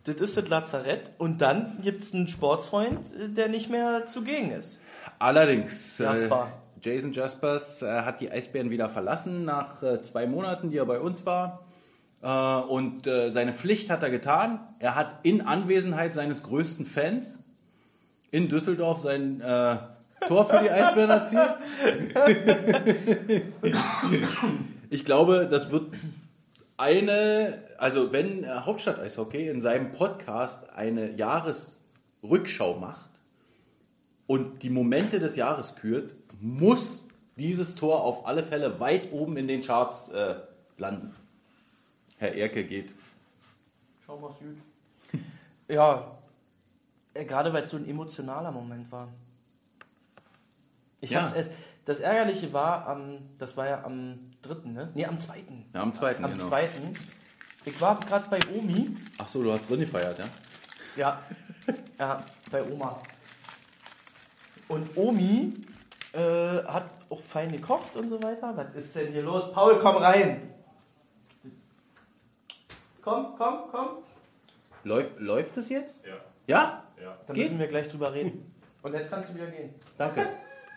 Speaker 6: das ist das Lazarett. Und dann gibt es einen Sportsfreund, äh, der nicht mehr zugegen ist.
Speaker 5: Allerdings, äh,
Speaker 6: Jasper.
Speaker 5: Jason Jaspers äh, hat die Eisbären wieder verlassen nach äh, zwei Monaten, die er bei uns war. Äh, und äh, seine Pflicht hat er getan. Er hat in Anwesenheit seines größten Fans in Düsseldorf sein äh, Tor für die Eisbären erzielt. ich glaube, das wird eine, also wenn äh, Hauptstadt Eishockey in seinem Podcast eine Jahresrückschau macht, und die Momente des Jahres kürt, muss dieses Tor auf alle Fälle weit oben in den Charts äh, landen. Herr Erke geht.
Speaker 6: Schau mal Süd. ja, äh, gerade weil es so ein emotionaler Moment war. Ich
Speaker 5: Ja.
Speaker 6: hab's erst, das Ärgerliche war, am, das war ja am 3., ne? Ne, am 2.
Speaker 5: Ja, am zweiten,
Speaker 6: Am
Speaker 5: genau.
Speaker 6: 2. Ich war gerade bei Omi.
Speaker 5: Ach so, du hast drin gefeiert, ja?
Speaker 6: Ja, ja, bei Oma. Und Omi äh, hat auch fein gekocht und so weiter. Was ist denn hier los? Paul, komm rein. Komm, komm, komm.
Speaker 5: Läuft, läuft es jetzt?
Speaker 7: Ja,
Speaker 5: Ja?
Speaker 7: ja.
Speaker 6: Dann
Speaker 5: Geht?
Speaker 6: müssen wir gleich drüber reden. Und jetzt kannst du wieder gehen.
Speaker 5: Danke.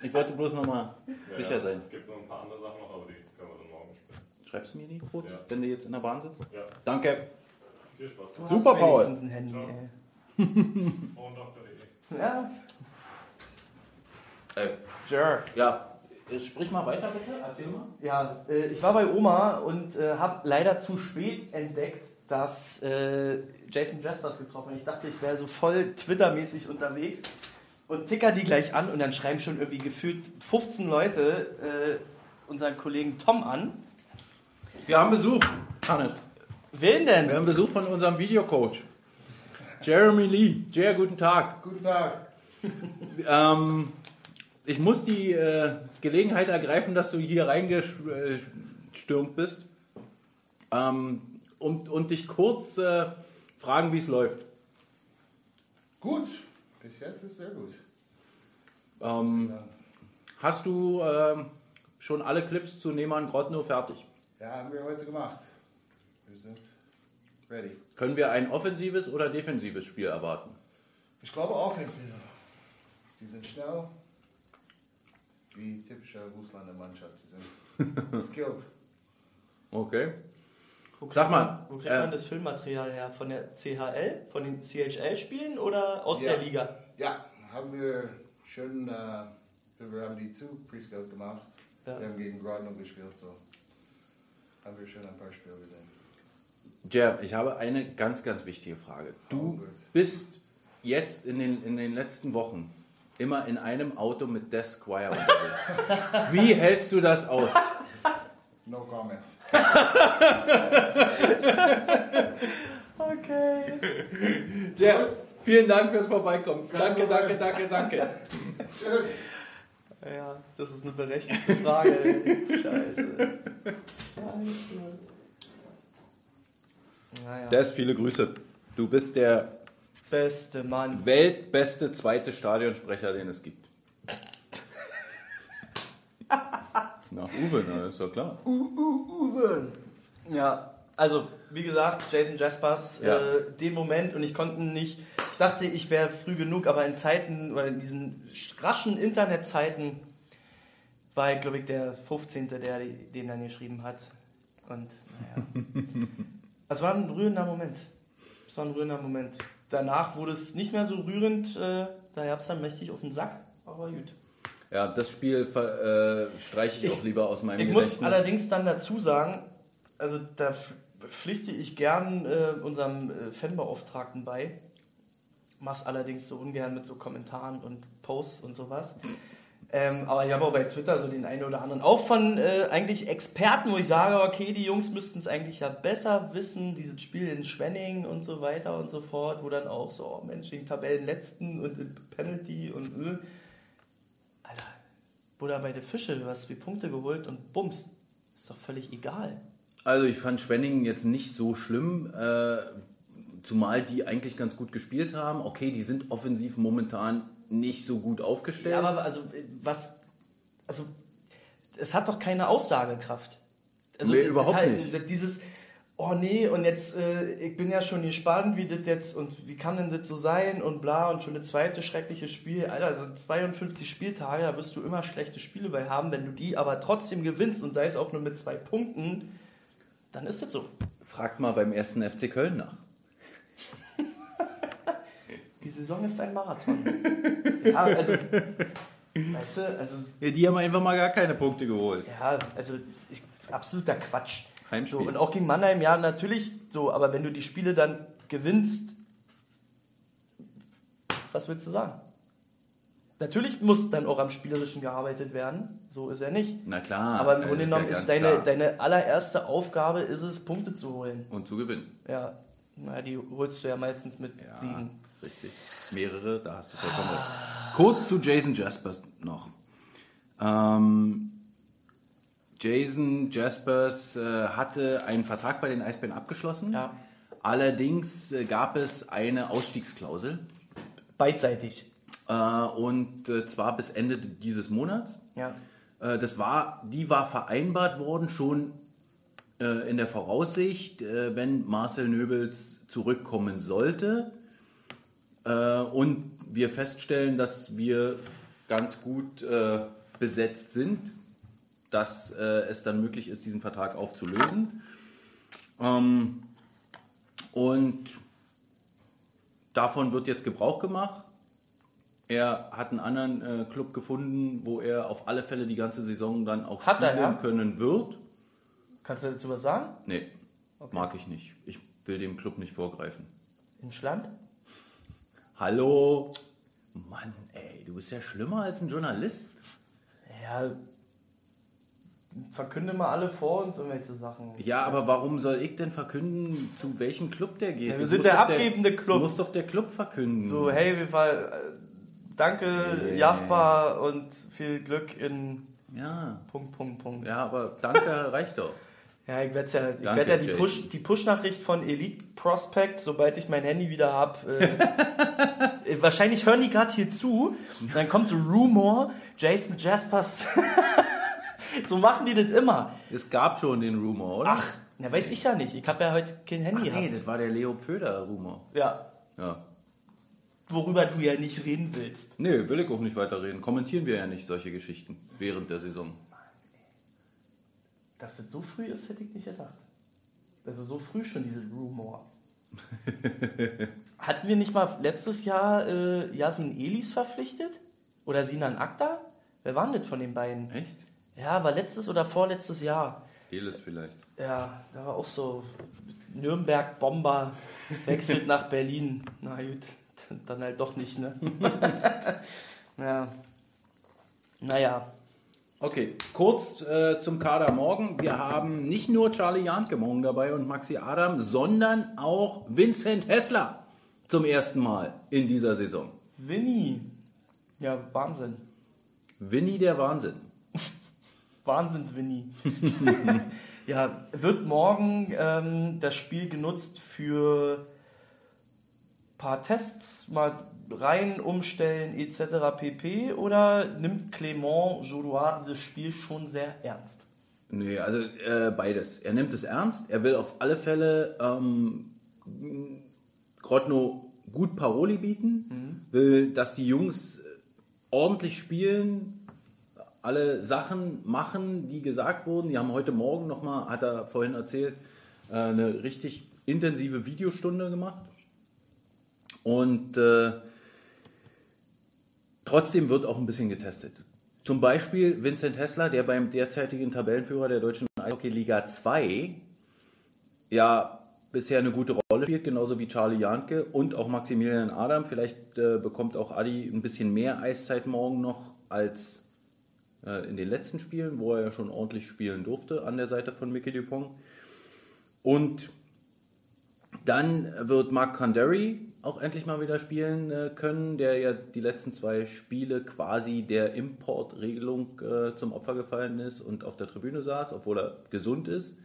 Speaker 5: Ich wollte bloß nochmal
Speaker 7: ja
Speaker 5: sicher sein.
Speaker 7: Es gibt noch ein paar andere Sachen noch, aber die können wir dann morgen spielen.
Speaker 5: Schreibst du mir die kurz,
Speaker 7: Ja.
Speaker 5: wenn du jetzt in der Bahn sitzt?
Speaker 7: Ja,
Speaker 5: Danke.
Speaker 7: viel Spaß.
Speaker 6: Du
Speaker 5: Super,
Speaker 6: hast
Speaker 5: Paul.
Speaker 6: ein Handy,
Speaker 7: Ciao.
Speaker 6: ey. Ja,
Speaker 5: Äh,
Speaker 6: sure.
Speaker 5: ja, äh, sprich mal weiter bitte, erzähl mal.
Speaker 6: Ja, äh, ich war bei Oma und habe leider zu spät entdeckt, dass Jason Jaspers getroffen hat. Ich dachte, ich wäre so voll Twitter-mäßig unterwegs und ticker die gleich an und dann schreiben schon irgendwie gefühlt 15 Leute äh, unseren Kollegen Tom an.
Speaker 5: Wir haben Besuch, Hannes.
Speaker 6: Wen
Speaker 5: Wir
Speaker 6: denn?
Speaker 5: haben Besuch von unserem Videocoach. Jeremy Lee. Jer, guten Tag.
Speaker 8: Guten Tag.
Speaker 5: Ähm, ich muss die äh, Gelegenheit ergreifen, dass du hier reingestürmt bist ähm, und, und dich kurz äh, fragen, wie es läuft.
Speaker 8: Gut. Bis jetzt ist sehr gut.
Speaker 5: Ähm,
Speaker 8: Ja,
Speaker 5: hast du ähm, schon alle Clips zu Neyman Grotno fertig?
Speaker 8: haben wir heute gemacht. Wir sind ready.
Speaker 5: Können wir ein offensives oder defensives Spiel erwarten?
Speaker 8: Ich glaube Offensive. Die sind schnell. Wie typische Russlander Mannschaft. Die sind skilled.
Speaker 5: Okay.
Speaker 6: Wo kriegt
Speaker 5: Sag mal,
Speaker 6: man, wo kriegt
Speaker 5: äh,
Speaker 6: man das Filmmaterial her? Von der CHL? Von den CHL-Spielen oder aus
Speaker 8: Ja.
Speaker 6: der Liga?
Speaker 8: Ja, haben wir schön, äh, wir haben die zu Prescout gemacht.
Speaker 6: Ja.
Speaker 8: Wir haben gegen Grodno gespielt, so haben wir schon ein paar Spiele gesehen.
Speaker 5: Jer, ich habe eine ganz, ganz wichtige Frage. Du
Speaker 8: Oh,
Speaker 5: bist jetzt in den, in den letzten Wochen immer in einem Auto mit Des Squire unterwegs. Wie hältst du das aus?
Speaker 8: No comment.
Speaker 6: Okay.
Speaker 5: Jer, vielen Dank fürs Vorbeikommen. Danke, danke, danke, danke.
Speaker 8: Tschüss.
Speaker 6: Ja, das ist eine berechtigte Frage. Scheiße. Scheiße. Naja.
Speaker 5: Des, viele Grüße. Du bist der
Speaker 6: Beste Mann.
Speaker 5: weltbeste zweite Stadionsprecher, den es gibt. Nach Uwe, na, ist doch klar.
Speaker 6: Uwe. Ja. Also, wie gesagt, Jason Jaspers,
Speaker 5: Ja.
Speaker 6: äh, den Moment und ich konnte nicht, ich dachte, ich wäre früh genug, aber in Zeiten, oder in diesen raschen Internetzeiten war ich, glaube ich, der 15., der den dann geschrieben hat. Und, naja. Es war ein rührender Moment. Es war ein rührender Moment. Danach wurde es nicht mehr so rührend, äh, da gab es dann mächtig auf den Sack, aber gut.
Speaker 5: Ja, das Spiel äh, streiche ich, auch lieber aus meinem
Speaker 6: Ich muss allerdings dann dazu sagen, also da pf- pflichte ich gern äh, unserem äh, Fanbeauftragten bei. Mach's allerdings so ungern mit so Kommentaren und Posts und sowas. Ähm, aber ich habe auch bei Twitter so den einen oder anderen, auch von äh, eigentlich Experten, wo ich sage, okay, die Jungs müssten es eigentlich ja besser wissen, dieses Spiel in Schwenning und so weiter und so fort, wo dann auch so, oh Mensch, den Tabellenletzten und Penalty und äh. Alter, Bruder, bei der Fische, du hast wie Punkte geholt und bums, ist doch völlig egal.
Speaker 5: Also ich fand Schwenningen jetzt nicht so schlimm, äh, zumal die eigentlich ganz gut gespielt haben. Okay, die sind offensiv momentan nicht so gut aufgestellt.
Speaker 6: Ja, aber also, äh, was, also, es hat doch keine Aussagekraft. Also,
Speaker 5: Nee, überhaupt
Speaker 6: halt,
Speaker 5: nicht.
Speaker 6: Dieses, oh nee, und jetzt, äh, ich bin ja schon gespannt, wie das jetzt, und wie kann denn das so sein, und bla, und schon das zweite schreckliche Spiel. Alter, sind 52 Spieltage, da wirst du immer schlechte Spiele bei haben. Wenn du die aber trotzdem gewinnst, und sei es auch nur mit zwei Punkten, dann ist das so.
Speaker 5: Fragt mal beim ersten FC Köln nach.
Speaker 6: Die Saison ist ein Marathon. ja, also, weißt du, also,
Speaker 5: Ja, die haben einfach mal gar keine Punkte geholt.
Speaker 6: Ja, also ich, absoluter Quatsch.
Speaker 5: Heimspiel.
Speaker 6: So, und auch gegen Mannheim, ja, natürlich so, aber wenn du die Spiele dann gewinnst, was willst du sagen? Natürlich muss dann auch am Spielerischen gearbeitet werden, so ist er nicht.
Speaker 5: Na klar.
Speaker 6: aber im
Speaker 5: äh,
Speaker 6: Grunde genommen ist deine,
Speaker 5: klar.
Speaker 6: deine allererste Aufgabe, ist es, Punkte zu holen.
Speaker 5: Und zu gewinnen.
Speaker 6: Ja, na, die holst du ja meistens mit
Speaker 5: Ja,
Speaker 6: Siegen.
Speaker 5: richtig. Mehrere, da hast du vollkommen recht. Kurz zu Jason Jaspers noch. Ähm, Jason Jaspers äh, hatte einen Vertrag bei den Eisbären abgeschlossen.
Speaker 6: Ja.
Speaker 5: Allerdings äh, gab es eine Ausstiegsklausel.
Speaker 6: Beidseitig.
Speaker 5: Äh, und äh, zwar bis Ende dieses Monats.
Speaker 6: Ja.
Speaker 5: Äh, das war, die war vereinbart worden schon äh, in der Voraussicht, wenn Marcel Nöbels zurückkommen sollte und wir feststellen, dass wir ganz gut besetzt sind, dass äh, es dann möglich ist, diesen Vertrag aufzulösen. Ähm, und davon wird jetzt Gebrauch gemacht. Er hat einen anderen äh, Club gefunden, wo er auf alle Fälle die ganze Saison dann auch
Speaker 6: Hat er,
Speaker 5: spielen
Speaker 6: ja?
Speaker 5: können wird.
Speaker 6: Kannst du dazu was sagen?
Speaker 5: Nee, mag ich nicht. Ich will dem Club nicht vorgreifen.
Speaker 6: In Schland?
Speaker 5: Hallo? Mann, ey, du bist ja schlimmer als ein Journalist.
Speaker 6: Ja, verkünde mal alle vor uns irgendwelche Sachen.
Speaker 5: Ja, aber warum soll ich denn verkünden, zu welchem Club der geht?
Speaker 6: Ja, wir sind der abgebende Club.
Speaker 5: Muss doch der Club verkünden.
Speaker 6: So, hey, wir fall, danke
Speaker 5: Nee.
Speaker 6: Jasper und viel Glück in
Speaker 5: Ja,
Speaker 6: Punkt, Punkt, Punkt.
Speaker 5: ja, aber danke reicht doch.
Speaker 6: Ja, ich werde ja, ich
Speaker 5: Danke,
Speaker 6: werd ja die. Push- die Push-Nachricht von Elite Prospects, sobald ich mein Handy wieder habe. Äh, wahrscheinlich hören die gerade hier zu. Dann kommt so Rumor, Jason Jaspers. so machen die das immer.
Speaker 5: Es gab schon den Rumor, oder?
Speaker 6: Ach, na weiß ich ja nicht. Ich habe ja heute kein Handy
Speaker 5: Ach nee,
Speaker 6: gehabt.
Speaker 5: das war der Leo Pföder-Rumor.
Speaker 6: Ja,
Speaker 5: Ja.
Speaker 6: worüber du ja nicht reden willst.
Speaker 5: Nee, will ich auch nicht weiterreden. Kommentieren wir ja nicht solche Geschichten während der Saison.
Speaker 6: Dass das so früh ist, hätte ich nicht gedacht. Also so früh schon diese Rumor. Hatten wir nicht mal letztes Jahr äh, Yasin Elis verpflichtet? Oder Sinan Akta? Wer war denn das von den beiden?
Speaker 5: Echt?
Speaker 6: Ja, war letztes oder vorletztes Jahr.
Speaker 5: Elis vielleicht.
Speaker 6: Ja, da war auch so Nürnberg-Bomber, wechselt nach Berlin. Na gut, dann halt doch nicht, ne? ja. Naja,
Speaker 5: Okay, kurz äh, zum Kader morgen. Wir haben nicht nur Charlie Janke morgen dabei und Maxi Adam, sondern auch Vincent Hessler zum ersten Mal in dieser Saison.
Speaker 6: Winnie. Ja, Wahnsinn.
Speaker 5: Winnie der Wahnsinn.
Speaker 6: Wahnsinns-Winnie. ja, wird morgen ähm, das Spiel genutzt für ein paar Tests, mal rein umstellen etc. pp. Oder nimmt Clément Jodoin dieses Spiel schon sehr ernst?
Speaker 5: Nee, also äh, beides. Er nimmt es ernst. Er will auf alle Fälle ähm, Grotno gut Paroli bieten, will, dass die Jungs ordentlich spielen, alle Sachen machen, die gesagt wurden. Die haben heute Morgen nochmal, hat er vorhin erzählt, äh, eine richtig intensive Videostunde gemacht. Und äh, trotzdem wird auch ein bisschen getestet. Zum Beispiel Vincent Hessler, der beim derzeitigen Tabellenführer der deutschen Eishockey-Liga 2 ja bisher eine gute Rolle spielt, genauso wie Charlie Janke und auch Maximilian Adam. Vielleicht äh, bekommt auch Adi ein bisschen mehr Eiszeit morgen noch als äh, in den letzten Spielen, wo er ja schon ordentlich spielen durfte an der Seite von Mickey Dupont. Und dann wird Mark Condary auch endlich mal wieder spielen äh, können, der ja die letzten zwei Spiele quasi der Importregelung äh, zum Opfer gefallen ist und auf der Tribüne saß, obwohl er gesund ist.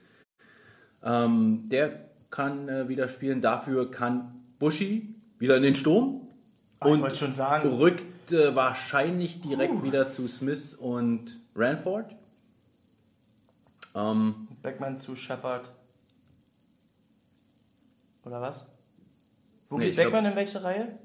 Speaker 5: Ähm, der kann äh, wieder spielen. Dafür kann Buschi wieder in den Sturm
Speaker 6: Ach, ich
Speaker 5: und
Speaker 6: wollte schon sagen.
Speaker 5: rückt äh, wahrscheinlich direkt wieder zu Smith und Ranford. Ähm,
Speaker 6: Beckmann zu Shepard. Oder was? Wo
Speaker 5: Nee,
Speaker 6: geht
Speaker 5: ich glaub-
Speaker 6: Beckmann in welche Reihe?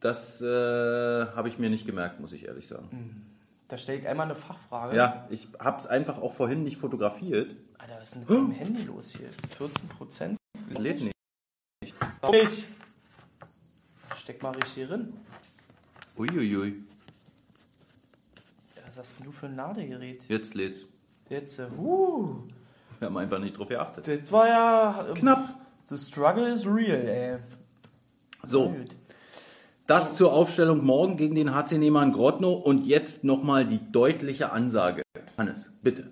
Speaker 5: das äh, habe ich mir nicht gemerkt, muss ich ehrlich sagen.
Speaker 6: Da stelle ich einmal eine Fachfrage.
Speaker 5: Ja, ich habe es einfach auch vorhin nicht fotografiert.
Speaker 6: Alter, was ist denn mit dem Handy los hier? 14 Prozent?
Speaker 5: Lädt nicht.
Speaker 6: Ich. Steck mal richtig drin.
Speaker 5: Uiuiui,
Speaker 6: Was hast denn du für ein Ladegerät?
Speaker 5: jetzt lädt's.
Speaker 6: Jetzt, uh,
Speaker 5: Wir haben einfach nicht drauf geachtet.
Speaker 6: das war ja. ähm,
Speaker 5: Knapp.
Speaker 6: The struggle is real, ey.
Speaker 5: So,
Speaker 6: Gut.
Speaker 5: das zur Aufstellung morgen gegen den HC Nehmann Grodno und jetzt nochmal die deutliche Ansage. Hannes, bitte.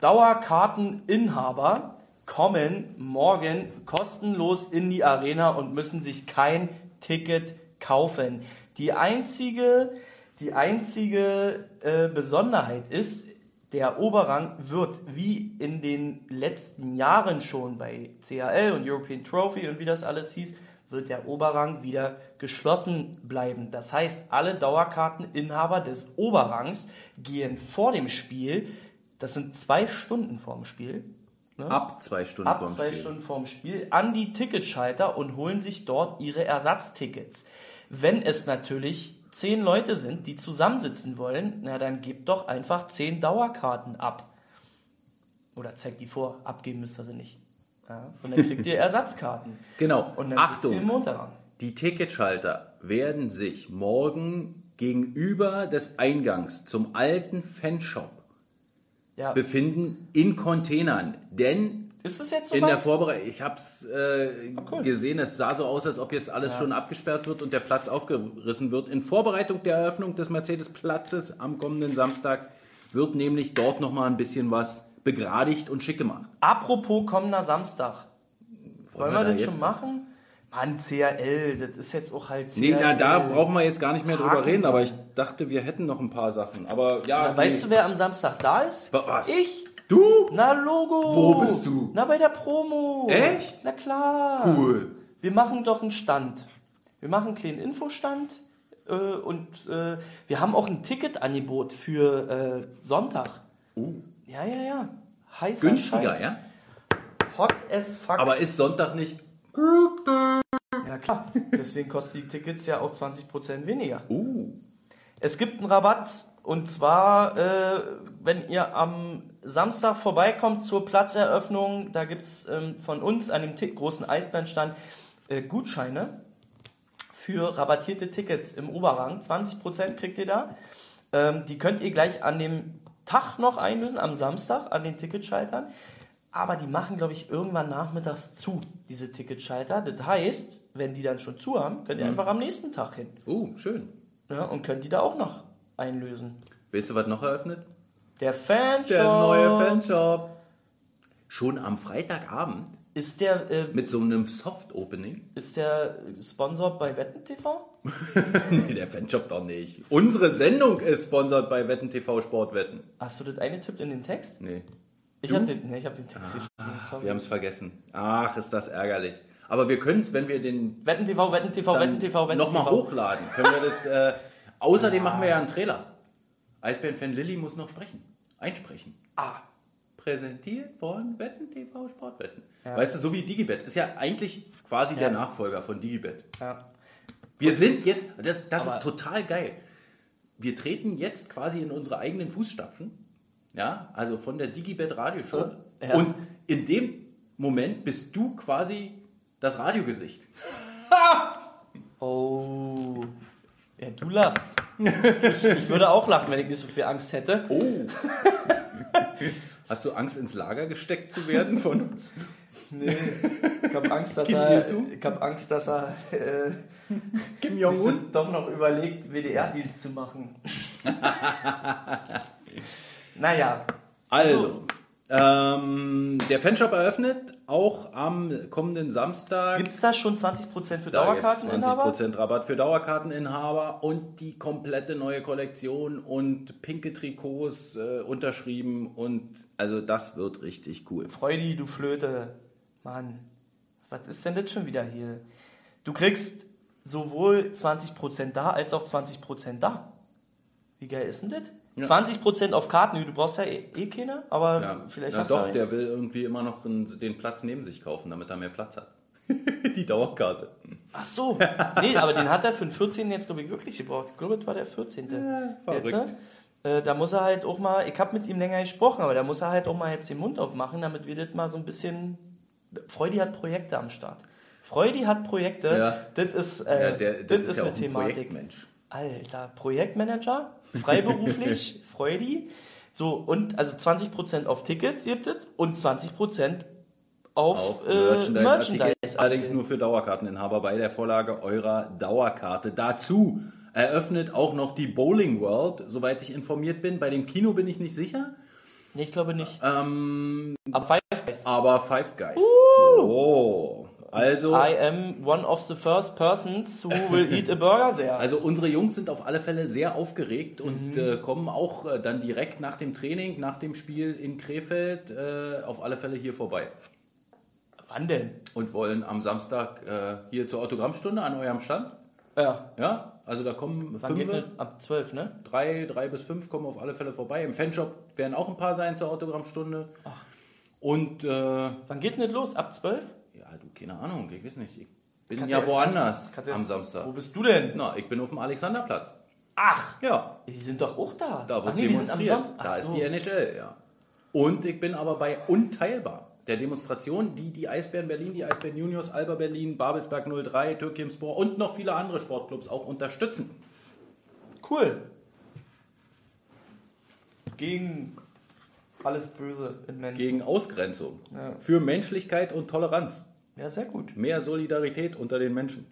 Speaker 6: Dauerkarteninhaber kommen morgen kostenlos in die Arena und müssen sich kein Ticket kaufen. Die einzige, die einzige äh, Besonderheit ist, der Oberrang wird wie in den letzten Jahren schon bei CHL und European Trophy und wie das alles hieß, wird der Oberrang wieder geschlossen bleiben. Das heißt, alle Dauerkarteninhaber des Oberrangs gehen vor dem Spiel, das sind zwei Stunden vorm Spiel, ne?
Speaker 5: Ab zwei Stunden
Speaker 6: ab
Speaker 5: vorm
Speaker 6: zwei
Speaker 5: Spiel.
Speaker 6: Stunden vorm Spiel an die Ticketschalter und holen sich dort ihre Ersatztickets. Wenn es natürlich zehn Leute sind, die zusammensitzen wollen, na dann gebt doch einfach zehn Dauerkarten ab. Oder zeigt die vor, abgeben müsst ihr sie nicht. Ja? Und dann kriegt ihr Ersatzkarten.
Speaker 5: Genau,
Speaker 6: Und dann
Speaker 5: Achtung.
Speaker 6: ihr im Unterrang.
Speaker 5: Die Ticketschalter werden sich morgen gegenüber des Eingangs zum alten Fanshop
Speaker 6: Ja.
Speaker 5: befinden in Containern. Denn
Speaker 6: Ist es jetzt
Speaker 5: in der? Vorbereitung, ich habe es äh,
Speaker 6: cool.
Speaker 5: gesehen, es sah so aus, als ob jetzt alles schon abgesperrt wird und der Platz aufgerissen wird. In Vorbereitung der Eröffnung des Mercedes-Platzes am kommenden Samstag wird nämlich dort nochmal ein bisschen was begradigt und schick gemacht.
Speaker 6: Apropos kommender Samstag. Wollen
Speaker 5: wir
Speaker 6: wir
Speaker 5: da
Speaker 6: das schon machen? Mann, CRL, das ist jetzt auch halt CRL.
Speaker 5: Nee, na, da brauchen wir jetzt gar nicht mehr drüber
Speaker 6: Haken
Speaker 5: reden, aber ich dachte, wir hätten noch ein paar Sachen. Aber ja,
Speaker 6: Na, weißt du, wer am Samstag da ist?
Speaker 5: Wa- was?
Speaker 6: Ich.
Speaker 5: Du?
Speaker 6: Na, Logo.
Speaker 5: Wo bist du?
Speaker 6: Na, bei der Promo.
Speaker 5: Echt?
Speaker 6: Na klar.
Speaker 5: Cool.
Speaker 6: Wir machen doch einen Stand. Wir machen einen kleinen Infostand äh, und äh, wir haben auch ein Ticketangebot für äh, Sonntag. Ja, ja, ja. Heißer.
Speaker 5: Günstiger,
Speaker 6: Scheiß.
Speaker 5: ja?
Speaker 6: Hot as fuck.
Speaker 5: Aber ist Sonntag nicht?
Speaker 6: ja, klar. Deswegen kosten die Tickets ja auch 20% weniger.
Speaker 5: Uh.
Speaker 6: Es gibt einen Rabatt und zwar, äh, wenn ihr am Samstag vorbeikommt zur Platzeröffnung, da gibt es ähm, von uns an dem großen Eisbärenstand äh, Gutscheine für rabattierte Tickets im Oberrang. 20% kriegt ihr da. Ähm, die könnt ihr gleich an dem Tag noch einlösen, am Samstag, an den Ticketschaltern. Aber die machen, glaube ich, irgendwann nachmittags zu, diese Ticketschalter. Das heißt, wenn die dann schon zu haben, könnt ihr einfach am nächsten Tag hin.
Speaker 5: Uh, schön.
Speaker 6: Ja, und könnt die da auch noch einlösen.
Speaker 5: Weißt du, was noch eröffnet?
Speaker 6: Der Fanshop.
Speaker 5: Der neue Fanshop. Schon am Freitagabend
Speaker 6: Ist der, äh,
Speaker 5: mit so einem Soft-Opening.
Speaker 6: ist der Sponsor bei Wetten TV?
Speaker 5: nee, der Fanshop doch nicht. Unsere Sendung ist sponsert bei Wetten TV Sportwetten.
Speaker 6: Hast du das eingetippt in den Text?
Speaker 5: Nee,
Speaker 6: Ich habe den, nee, ich hab den Text geschrieben. Sorry.
Speaker 5: wir haben es vergessen. Ach, ist das ärgerlich. Aber wir können es, wenn wir den
Speaker 6: Wetten TV, Wetten TV, Wetten TV, Wetten
Speaker 5: nochmal
Speaker 6: TV.
Speaker 5: hochladen, können wir das. Äh, außerdem machen wir ja einen Trailer. Eisbären-Fan Lilly muss noch sprechen. Einsprechen.
Speaker 6: Ah,
Speaker 5: präsentiert von Wetten TV Sportwetten.
Speaker 6: Ja.
Speaker 5: Weißt du, so wie Digibet. Ist ja eigentlich quasi der Nachfolger von Digibet.
Speaker 6: Ja.
Speaker 5: Wir sind jetzt, das, das ist total geil. Wir treten jetzt quasi in unsere eigenen Fußstapfen. Ja, also von der Digibet Radioshow.
Speaker 6: Ja.
Speaker 5: Und in dem Moment bist du quasi das Radiogesicht.
Speaker 6: Oh. Ja, du lachst. Ich, ich würde auch lachen, wenn ich nicht so viel Angst hätte.
Speaker 5: Oh. Hast du Angst, ins Lager gesteckt zu werden von
Speaker 6: Nee. Ich habe Angst, dass
Speaker 5: Kim
Speaker 6: er. Ich habe Angst, dass er äh,
Speaker 5: Kim Jong-un?
Speaker 6: doch noch überlegt, WDR-Dienst zu machen. naja.
Speaker 5: Also, ähm, der Fanshop eröffnet auch am kommenden Samstag.
Speaker 6: Gibt es da schon 20% für
Speaker 5: Da
Speaker 6: Dauerkarteninhaber?
Speaker 5: 20% Rabatt für Dauerkarteninhaber und die komplette neue Kollektion und pinke Trikots äh, unterschrieben und also das wird richtig cool.
Speaker 6: Freudi, du Flöte. Mann, was ist denn das schon wieder hier? Du kriegst sowohl 20% da als auch 20% da. Wie geil ist denn das?
Speaker 5: Ja.
Speaker 6: 20% auf Karten, du brauchst ja eh, eh keine, aber
Speaker 5: Ja,
Speaker 6: vielleicht
Speaker 5: na
Speaker 6: hast
Speaker 5: doch,
Speaker 6: du
Speaker 5: der will irgendwie immer noch den Platz neben sich kaufen, damit er mehr Platz hat. die Dauerkarte.
Speaker 6: Ach so. Nee, aber den hat er für den 14. jetzt, glaube ich, wirklich gebraucht. Ich glaube, das war der 14.
Speaker 5: verrückt.
Speaker 6: jetzt, äh, da muss er halt auch mal, ich habe mit ihm länger gesprochen, aber da muss er halt auch mal jetzt den Mund aufmachen, damit wir das mal so ein bisschen. Freudi hat Projekte am Start. Freudi hat Projekte.
Speaker 5: Ja.
Speaker 6: Das ist, äh,
Speaker 5: Ja, der,
Speaker 6: das
Speaker 5: das
Speaker 6: ist
Speaker 5: ist ja
Speaker 6: eine
Speaker 5: ein
Speaker 6: Thematik.
Speaker 5: Projektmensch.
Speaker 6: Alter, Projektmanager, freiberuflich, Freudi. So, und also 20% auf Tickets gibt es und 20% auf,
Speaker 5: Auf
Speaker 6: äh,
Speaker 5: Merchandise,
Speaker 6: Merchandise.
Speaker 5: allerdings nur für Dauerkarteninhaber bei der Vorlage eurer Dauerkarte. Dazu eröffnet auch noch die Bowling World, soweit ich informiert bin. Bei dem Kino bin ich nicht sicher,
Speaker 6: Nee, ich glaube nicht.
Speaker 5: ähm,
Speaker 6: Ab Five Guys.
Speaker 5: aber Five Guys. Oh, also,
Speaker 6: I am one of the first persons who will eat a burger there.
Speaker 5: also unsere Jungs sind auf alle Fälle sehr aufgeregt und
Speaker 6: Mhm.
Speaker 5: äh, kommen auch äh, dann direkt nach dem Training, nach dem Spiel in Krefeld äh, auf alle Fälle hier vorbei.
Speaker 6: Wann denn?
Speaker 5: Und wollen am Samstag äh, hier zur Autogrammstunde an eurem Stand.
Speaker 6: Ja.
Speaker 5: Ja, also da kommen
Speaker 6: Wann
Speaker 5: fünf?
Speaker 6: Ab 12, ne?
Speaker 5: drei, drei bis fünf kommen auf alle Fälle vorbei. Im Fanshop werden auch ein paar sein zur Autogrammstunde. Und äh,
Speaker 6: Wann geht denn das los? Ab 12?
Speaker 5: du, keine Ahnung, ich weiß nicht. Ich bin
Speaker 6: Kann
Speaker 5: ja
Speaker 6: der
Speaker 5: woanders
Speaker 6: der-
Speaker 5: am Samstag.
Speaker 6: Wo bist du denn?
Speaker 5: Na, ich bin auf dem Alexanderplatz.
Speaker 6: Ach,
Speaker 5: Ja,
Speaker 6: die sind doch auch da.
Speaker 5: da wird
Speaker 6: Ach nee,
Speaker 5: demonstriert. Da
Speaker 6: Ach
Speaker 5: ist
Speaker 6: so.
Speaker 5: die NHL, ja. Und ich bin aber bei Unteilbar, der Demonstration, die die Eisbären Berlin, die Eisbären Juniors, Alba Berlin, Babelsberg 03, Türkimspor und noch viele andere Sportclubs auch unterstützen.
Speaker 6: Cool. Gegen alles Böse in Menschen.
Speaker 5: Gegen Ausgrenzung.
Speaker 6: Ja.
Speaker 5: Für Menschlichkeit und Toleranz.
Speaker 6: Ja, sehr gut.
Speaker 5: Mehr Solidarität unter den Menschen.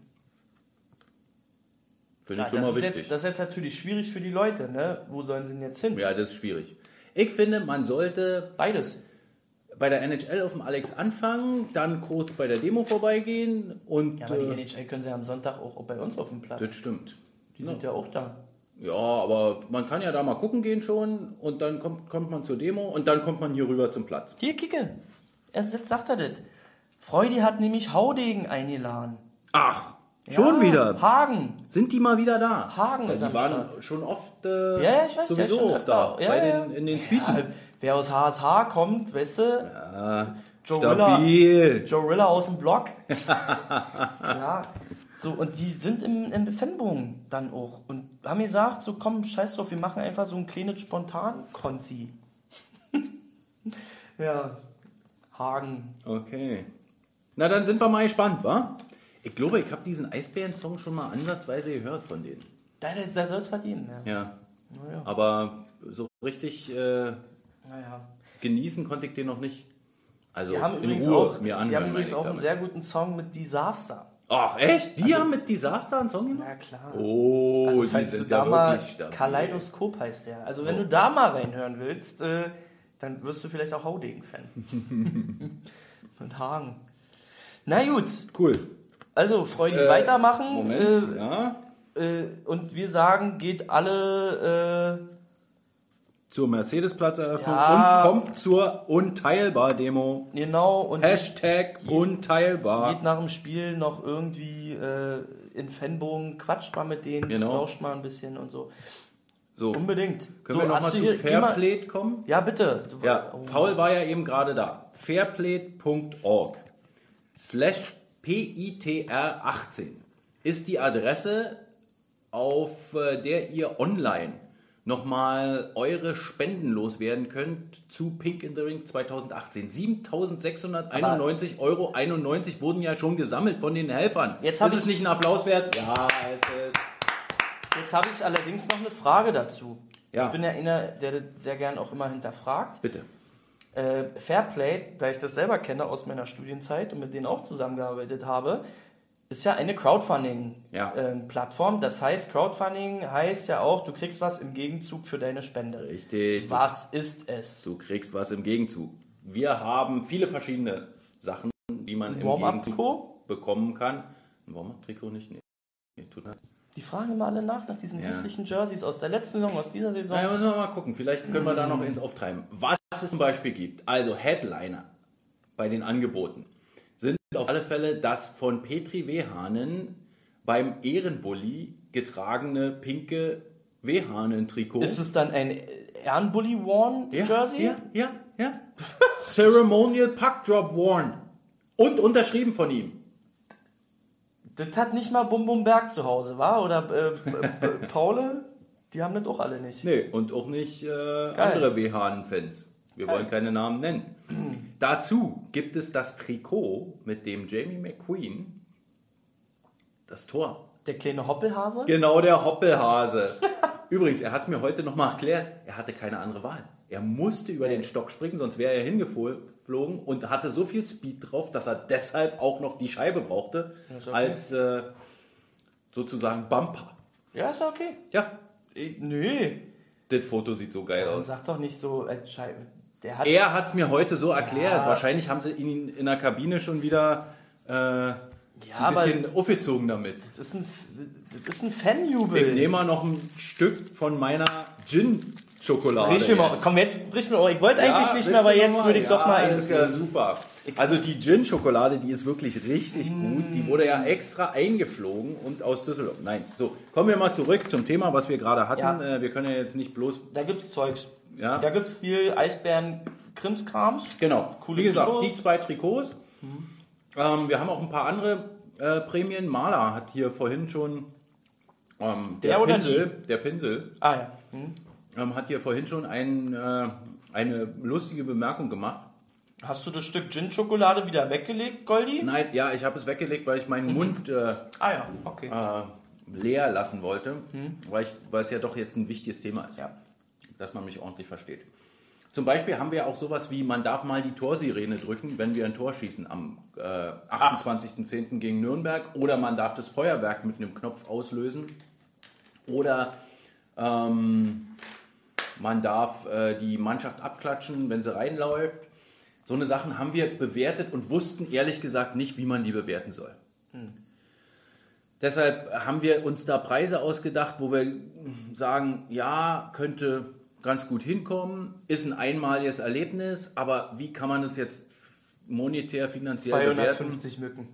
Speaker 5: Finde
Speaker 6: Ja,
Speaker 5: ich schon
Speaker 6: das,
Speaker 5: mal
Speaker 6: ist
Speaker 5: wichtig.
Speaker 6: jetzt, das ist jetzt natürlich schwierig für die Leute, ne? Wo sollen sie denn jetzt hin?
Speaker 5: ja, das ist schwierig. Ich finde, man sollte
Speaker 6: Beides.
Speaker 5: bei der NHL auf dem Alex anfangen, dann kurz bei der Demo vorbeigehen und
Speaker 6: Ja, aber die
Speaker 5: äh,
Speaker 6: NHL können sie am Sonntag auch, auch bei uns auf dem Platz.
Speaker 5: das stimmt.
Speaker 6: die sind ja auch da.
Speaker 5: Ja, aber man kann ja da mal gucken gehen schon und dann kommt, kommt man zur Demo und dann kommt man hier rüber zum Platz.
Speaker 6: Hier, Kicke. Jetzt sagt er das. Freudi hat nämlich Haudegen eingeladen.
Speaker 5: Ach, schon
Speaker 6: Ja,
Speaker 5: wieder.
Speaker 6: Hagen.
Speaker 5: Sind die mal wieder da?
Speaker 6: Hagen
Speaker 5: Weil
Speaker 6: ist
Speaker 5: die waren
Speaker 6: Start.
Speaker 5: schon oft äh,
Speaker 6: Ja, ich weiß,
Speaker 5: sowieso
Speaker 6: ja, schon
Speaker 5: oft da.
Speaker 6: Ja,
Speaker 5: bei
Speaker 6: ja.
Speaker 5: den, in den Suiten.
Speaker 6: Ja, wer aus HSH kommt, weißt du?
Speaker 5: Ja,
Speaker 6: Joe Rilla aus dem Block. ja. So, und die sind im, im Fanbogen dann auch. Und haben gesagt, so komm, scheiß drauf, wir machen einfach so ein kleines Spontan-Konzi. ja. Hagen.
Speaker 5: Okay. Na, dann sind wir mal gespannt, wa? Ich glaube, ich habe diesen Eisbären-Song schon mal ansatzweise gehört von denen.
Speaker 6: Da, da, soll es verdienen, ja.
Speaker 5: Ja.
Speaker 6: Naja.
Speaker 5: Aber so richtig äh,
Speaker 6: naja.
Speaker 5: genießen konnte ich den noch nicht. Also
Speaker 6: Die haben
Speaker 5: in
Speaker 6: übrigens
Speaker 5: Ruhe
Speaker 6: auch,
Speaker 5: mir
Speaker 6: die
Speaker 5: anhören.
Speaker 6: haben übrigens auch einen
Speaker 5: damit.
Speaker 6: sehr guten Song mit Disaster.
Speaker 5: Ach, echt? Die haben mit Disaster einen Song gemacht?
Speaker 6: Na klar.
Speaker 5: Oh,
Speaker 6: Also
Speaker 5: die
Speaker 6: falls du
Speaker 5: sind
Speaker 6: da
Speaker 5: ja
Speaker 6: mal. Kaleidoskop heißt der. Also wenn
Speaker 5: Oh.
Speaker 6: du da mal reinhören willst, äh, dann wirst du vielleicht auch Haudegen-Fan. Und Hagen. Na gut,
Speaker 5: Cool.
Speaker 6: also Freudi,
Speaker 5: Äh,
Speaker 6: weitermachen.
Speaker 5: Moment,
Speaker 6: Äh,
Speaker 5: ja.
Speaker 6: äh, und wir sagen, geht alle, äh,
Speaker 5: Zur Mercedes-Platzeröffnung
Speaker 6: Ja.
Speaker 5: und kommt zur Unteilbar-Demo.
Speaker 6: genau, und
Speaker 5: Hashtag Unteilbar.
Speaker 6: geht nach dem Spiel noch irgendwie äh, in Fanbogen, quatscht mal mit denen,
Speaker 5: Genau.
Speaker 6: lauscht mal ein bisschen und so.
Speaker 5: So,
Speaker 6: Unbedingt.
Speaker 5: können
Speaker 6: so,
Speaker 5: wir nochmal zu Fairplay kommen?
Speaker 6: Ja, bitte.
Speaker 5: Ja,
Speaker 6: Oh.
Speaker 5: Paul war ja eben gerade da. Fairplay.org slash PITR18 ist die Adresse, auf äh, der ihr online nochmal eure Spenden loswerden könnt zu Pink in the Ring 2018. 7.691,91 Euro wurden ja schon gesammelt von den Helfern.
Speaker 6: Jetzt
Speaker 5: ist es
Speaker 6: ich-
Speaker 5: nicht ein Applaus wert? Ja, es ist.
Speaker 6: Jetzt habe ich allerdings noch eine Frage dazu.
Speaker 5: Ja.
Speaker 6: Ich bin ja einer, der das sehr gern auch immer hinterfragt.
Speaker 5: Bitte.
Speaker 6: Äh, Fairplay, da ich das selber kenne aus meiner Studienzeit und mit denen auch zusammengearbeitet habe, ist ja eine
Speaker 5: Ja.
Speaker 6: Crowdfunding-Plattform. das heißt, Crowdfunding heißt ja auch, du kriegst was im Gegenzug für deine Spende.
Speaker 5: Richtig.
Speaker 6: Was ist es?
Speaker 5: Du kriegst was im Gegenzug. Wir haben viele verschiedene Sachen, die man im
Speaker 6: Warm-up-Trikot?
Speaker 5: Gegenzug bekommen kann. Ein Warm-up-Trikot nicht? Nee. nee tut mir-
Speaker 6: Die fragen immer alle nach, nach diesen
Speaker 5: Ja.
Speaker 6: hässlichen Jerseys aus der letzten Saison, aus dieser Saison.
Speaker 5: Na, müssen wir mal gucken. Vielleicht können wir da noch ins auftreiben. Was es zum Beispiel gibt, also Headliner bei den Angeboten, sind auf alle Fälle das von Petri Wehahnen beim Ehrenbully getragene pinke Wehahnen-Trikot.
Speaker 6: Ist es dann ein Ehrenbully Worn
Speaker 5: Ja,
Speaker 6: Jersey?
Speaker 5: Ja, ja, ja. Ceremonial Puck Drop Worn. Und unterschrieben von ihm.
Speaker 6: Das hat nicht mal Bum Bum Berg zu Hause, war? Oder äh, äh, Paule? Die haben das auch alle nicht.
Speaker 5: Nee, und auch nicht äh, andere WHN-Fans. Wir
Speaker 6: Geil.
Speaker 5: wollen keine Namen nennen. Dazu gibt es das Trikot mit dem Jamie McQueen. Das Tor.
Speaker 6: Der kleine Hoppelhase?
Speaker 5: Genau der Hoppelhase. Übrigens, er hat es mir heute nochmal erklärt, er hatte keine andere Wahl. Er musste über den Stock springen, sonst wäre er hingeflogen und hatte so viel Speed drauf, dass er deshalb auch noch die Scheibe brauchte,
Speaker 6: okay.
Speaker 5: als äh, sozusagen Bumper.
Speaker 6: Ja, ist okay.
Speaker 5: Ja,
Speaker 6: Ich, nee.
Speaker 5: das Foto sieht so geil
Speaker 6: Man
Speaker 5: aus.
Speaker 6: sagt doch nicht so, äh, Scheibe. Hat.
Speaker 5: Er hat es mir heute so erklärt.
Speaker 6: Ja.
Speaker 5: Wahrscheinlich haben sie ihn in der Kabine schon wieder äh, ein
Speaker 6: aber-
Speaker 5: bisschen aufgezogen damit.
Speaker 6: das ist ein, das ist ein Fanjubel.
Speaker 5: Ich nehme mal noch ein Stück von meiner Gin-Schokolade.
Speaker 6: Brich mir mal,
Speaker 5: jetzt.
Speaker 6: komm jetzt, brich mir mal. Ich wollte
Speaker 5: Ja,
Speaker 6: eigentlich nicht mehr, aber jetzt würde ich doch mal
Speaker 5: ja,
Speaker 6: eins.
Speaker 5: ist ja super. Also die Gin-Schokolade, die ist wirklich richtig gut. Die wurde ja extra eingeflogen und aus Düsseldorf. Nein, so, kommen wir mal zurück zum Thema, was wir gerade hatten.
Speaker 6: Ja.
Speaker 5: Äh, wir können ja jetzt nicht bloß...
Speaker 6: Da gibt's Zeugs.
Speaker 5: Ja.
Speaker 6: Da gibt's viel Eisbären-Krimskrams.
Speaker 5: Genau,
Speaker 6: Coole
Speaker 5: wie gesagt,
Speaker 6: Trikots.
Speaker 5: die zwei Trikots. Ähm, wir haben auch ein paar andere äh, Prämien. Maler hat hier vorhin schon... Ähm,
Speaker 6: Der oder
Speaker 5: Pinsel, der Pinsel
Speaker 6: Ah ja. Hm.
Speaker 5: ähm, hat hier vorhin schon ein, äh, eine lustige Bemerkung gemacht.
Speaker 6: Hast du das Stück Gin-Schokolade wieder weggelegt, Goldi?
Speaker 5: Nein, ja, ich habe es weggelegt, weil ich meinen Mund äh,
Speaker 6: Ah ja, okay.
Speaker 5: äh, leer lassen wollte, weil, ich, weil es ja doch jetzt ein wichtiges Thema ist,
Speaker 6: Ja.
Speaker 5: Dass man mich ordentlich versteht. Zum Beispiel haben wir auch sowas wie, man darf mal die Torsirene drücken, wenn wir ein Tor schießen am äh, 28.10. gegen Nürnberg oder man darf das Feuerwerk mit einem Knopf auslösen oder ähm, man darf äh, die Mannschaft abklatschen, wenn sie reinläuft. So eine Sachen haben wir bewertet und wussten ehrlich gesagt nicht, wie man die bewerten soll. Deshalb haben wir uns da Preise ausgedacht, wo wir sagen, ja, könnte ganz gut hinkommen, ist ein einmaliges Erlebnis, aber wie kann man das jetzt monetär, finanziell bewerten?
Speaker 6: 250 Mücken.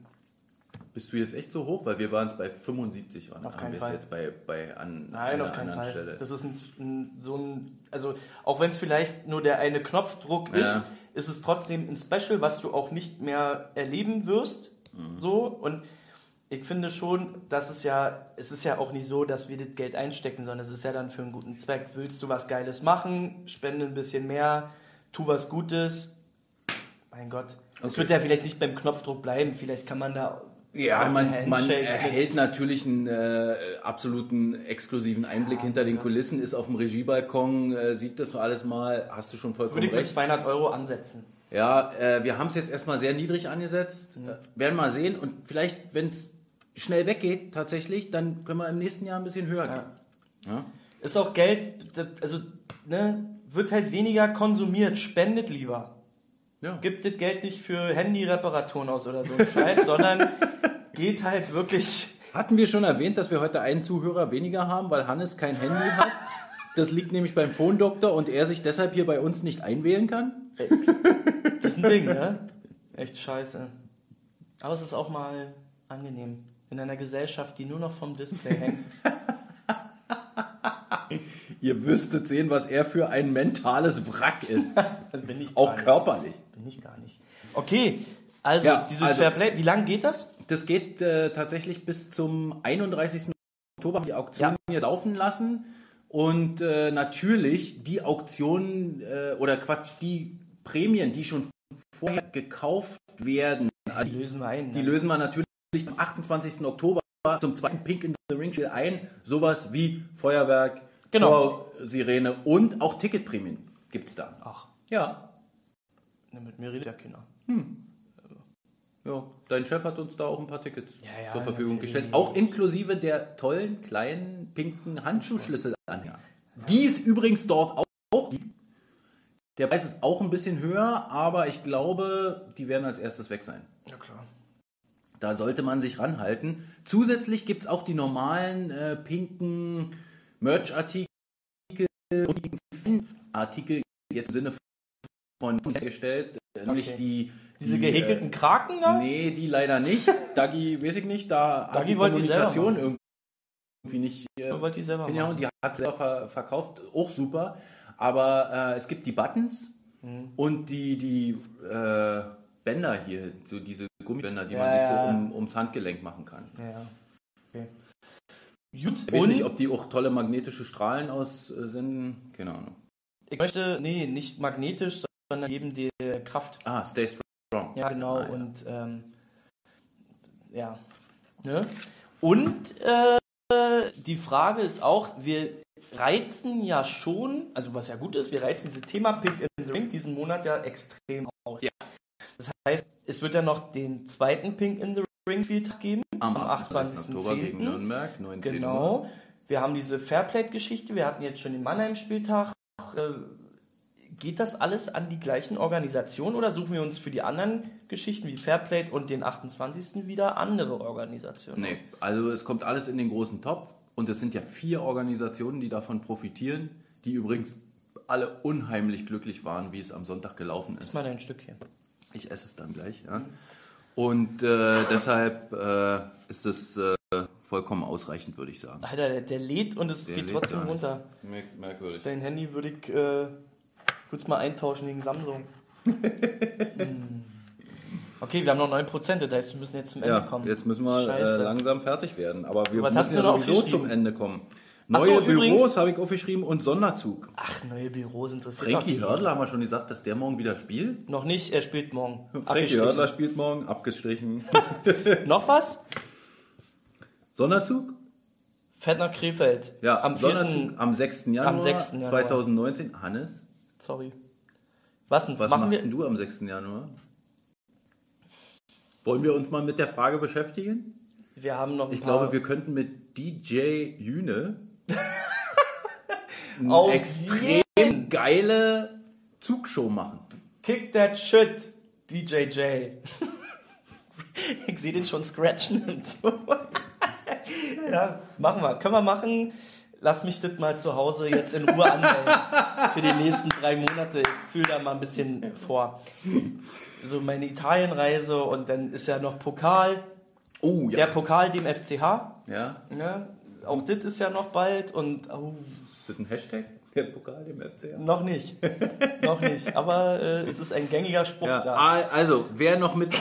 Speaker 5: Bist du jetzt echt so hoch? Weil wir waren es bei 75 waren.
Speaker 6: Auf
Speaker 5: haben wir es jetzt bei, bei an,
Speaker 6: Nein,
Speaker 5: an
Speaker 6: auf
Speaker 5: einer
Speaker 6: keinen
Speaker 5: anderen
Speaker 6: Fall.
Speaker 5: Stelle.
Speaker 6: Das ist ein, ein, so ein, also auch wenn es vielleicht nur der eine Knopfdruck
Speaker 5: Ja.
Speaker 6: ist, ist es trotzdem ein Special, was du auch nicht mehr erleben wirst.
Speaker 5: Mhm.
Speaker 6: So und ich finde schon, dass es ja, es ist ja auch nicht so, dass wir das Geld einstecken, sondern es ist ja dann für einen guten Zweck. Willst du was Geiles machen, spende ein bisschen mehr, tu was Gutes. Mein Gott. Es
Speaker 5: Okay.
Speaker 6: wird ja vielleicht nicht beim Knopfdruck bleiben, vielleicht kann man da
Speaker 5: Ja, man, man
Speaker 6: Handshake mit-
Speaker 5: erhält natürlich einen äh, absoluten exklusiven Einblick hinter den Kulissen, ist auf dem Regiebalkon, äh, sieht das alles mal, hast du schon vollkommen
Speaker 6: würde ich mit
Speaker 5: recht.
Speaker 6: 200 Euro ansetzen.
Speaker 5: Ja, äh, wir haben es jetzt erstmal sehr niedrig angesetzt, äh, werden mal sehen und vielleicht, wenn es schnell weggeht tatsächlich, dann können wir im nächsten Jahr ein bisschen höher gehen. Ja?
Speaker 6: Ist auch Geld, also ne, wird halt weniger konsumiert, spendet lieber.
Speaker 5: Ja.
Speaker 6: Gibt das Geld nicht für Handy-Reparaturen aus oder so ein Scheiß, sondern geht halt wirklich.
Speaker 5: Hatten wir schon erwähnt, dass wir heute einen Zuhörer weniger haben, weil Hannes kein Handy hat? Das liegt nämlich beim Phondoktor und er sich deshalb hier bei uns nicht einwählen kann?
Speaker 6: Das ist ein Ding, ne? Echt scheiße. Aber es ist auch mal angenehm. In einer Gesellschaft, die nur noch vom Display hängt.
Speaker 5: Ihr wüsstet sehen, was er für ein mentales Wrack ist. Auch
Speaker 6: gar nicht.
Speaker 5: körperlich.
Speaker 6: Bin ich gar nicht. Okay, also
Speaker 5: Ja,
Speaker 6: dieses
Speaker 5: also-
Speaker 6: Fairplay, wie lange geht das?
Speaker 5: Das geht äh, tatsächlich bis zum 31. Oktober die Auktion
Speaker 6: Ja.
Speaker 5: hier laufen lassen. Und äh, natürlich die Auktionen äh, oder Quatsch, die Prämien, die schon vorher gekauft werden, also
Speaker 6: Die lösen wir ein.
Speaker 5: die
Speaker 6: ne?
Speaker 5: lösen wir natürlich am 28. Oktober zum zweiten Pink in the Ring Spiel ein. Sowas wie Feuerwerk,
Speaker 6: Genau.
Speaker 5: Tor, Sirene und auch Ticketprämien gibt es da.
Speaker 6: Ach,
Speaker 5: Ja.
Speaker 6: ne, mit mir redet ja keiner.
Speaker 5: Ja, dein Chef hat uns da auch ein paar Tickets
Speaker 6: Ja, ja,
Speaker 5: zur Verfügung gestellt. Auch inklusive der tollen, kleinen, pinken Handschuhschlüsselanhänger. Die es übrigens dort auch- auch gibt. Der Preis ist auch ein bisschen höher, aber ich glaube, die werden als erstes weg sein.
Speaker 6: Ja, klar.
Speaker 5: Da sollte man sich ranhalten. Zusätzlich gibt es auch die normalen äh, pinken Merch-Artikel und die Artikel jetzt im Sinne von hergestellt, äh, nämlich
Speaker 6: Okay.
Speaker 5: die
Speaker 6: Diese
Speaker 5: die,
Speaker 6: gehäkelten Kraken da?
Speaker 5: Nee, die leider nicht. Dagi, weiß ich nicht, da hat
Speaker 6: Dagi
Speaker 5: die
Speaker 6: wollte die
Speaker 5: Kommunikation irgendwie nicht äh,
Speaker 6: Oder wollt ihr selber machen?
Speaker 5: und die hat selber ver verkauft, auch super. Aber äh, es gibt die Buttons
Speaker 6: Mhm.
Speaker 5: und die, die äh, Bänder hier, so diese Gummibänder, die
Speaker 6: Ja,
Speaker 5: man sich so um, ums Handgelenk machen kann.
Speaker 6: Ja. Okay. Gut,
Speaker 5: Ich weiß nicht, ob die auch tolle magnetische Strahlen aussenden. Keine Ahnung.
Speaker 6: ich möchte, nee, nicht magnetisch, sondern geben dir Kraft.
Speaker 5: Ah, Stay Strong.
Speaker 6: Ja, genau.
Speaker 5: Ah, ja.
Speaker 6: Und ähm, ja. Ne? Und äh, die Frage ist auch, wir reizen ja schon, also was ja gut ist, wir reizen dieses Thema Pink in the Ring diesen Monat ja extrem aus.
Speaker 5: Ja.
Speaker 6: Das heißt, es wird ja noch den zweiten Pink in the Ring Spieltag geben,
Speaker 5: Am
Speaker 6: am
Speaker 5: 28. Oktober gegen
Speaker 6: 28.10.
Speaker 5: Nürnberg, 19 Uhr.
Speaker 6: Genau. Wir haben diese Fairplay-Geschichte, wir hatten jetzt schon den Mannheim-Spieltag. Äh, Geht das alles an die gleichen Organisationen oder suchen wir uns für die anderen Geschichten wie Fairplay und den 28. wieder andere Organisationen?
Speaker 5: Nee, also es kommt alles in den großen Topf und es sind ja vier Organisationen, die davon profitieren, die übrigens alle unheimlich glücklich waren, wie es am Sonntag gelaufen
Speaker 6: Ist
Speaker 5: ist.
Speaker 6: mal dein Stück hier.
Speaker 5: Ich esse es dann gleich, ja. Und äh, deshalb äh, ist es äh, vollkommen ausreichend, würde ich sagen.
Speaker 6: Alter, der, der lädt und es
Speaker 5: Der
Speaker 6: geht trotzdem runter.
Speaker 5: Merk merkwürdig.
Speaker 6: Dein Handy würde ich äh, kurz mal eintauschen gegen Samsung. Hm. Okay, wir haben noch 9%, das heißt, wir müssen jetzt zum Ende
Speaker 5: Ja,
Speaker 6: kommen.
Speaker 5: jetzt müssen wir äh, langsam fertig werden. Aber wir
Speaker 6: hast
Speaker 5: müssen ja sowieso zum Ende kommen. Neue
Speaker 6: so,
Speaker 5: Büros
Speaker 6: übrigens-
Speaker 5: habe ich aufgeschrieben und Sonderzug.
Speaker 6: Ach, neue Büros interessiert
Speaker 5: Frankie Hördler haben wir schon gesagt, dass der morgen wieder spielt.
Speaker 6: Noch nicht, er spielt morgen.
Speaker 5: Frankie. Hördler spielt morgen, abgestrichen.
Speaker 6: Noch was?
Speaker 5: Sonderzug?
Speaker 6: Fährt nach Krefeld.
Speaker 5: Ja,
Speaker 6: am
Speaker 5: Sonderzug
Speaker 6: 4.
Speaker 5: am 6. Januar,
Speaker 6: Am 6. Januar.
Speaker 5: 2019. Hannes,
Speaker 6: Sorry. Was denn?
Speaker 5: was machst
Speaker 6: wir?
Speaker 5: denn du am 6. Januar? Wollen wir uns mal mit der Frage beschäftigen?
Speaker 6: Wir haben noch ein
Speaker 5: Ich
Speaker 6: paar
Speaker 5: glaube, wir könnten mit DJ Jüne eine
Speaker 6: Auf
Speaker 5: extrem geile Zugshow machen.
Speaker 6: Kick that shit, DJJ. ich sehe den schon scratchen und so. ja, machen wir. Können wir machen. Lass mich das mal zu Hause jetzt in Ruhe anmelden. Für die nächsten drei Monate. Ich fühle da mal ein bisschen vor. So meine Italienreise und dann ist ja noch Pokal.
Speaker 5: Oh,
Speaker 6: Der Pokal dem FCH.
Speaker 5: Ja,
Speaker 6: Ne? Auch das ist ja noch bald und oh,
Speaker 5: ist das ein Hashtag? Der Pokal dem FCA?
Speaker 6: noch nicht. noch nicht. Aber äh, es ist ein gängiger Spruch
Speaker 5: Ja,
Speaker 6: da.
Speaker 5: also, wer noch mit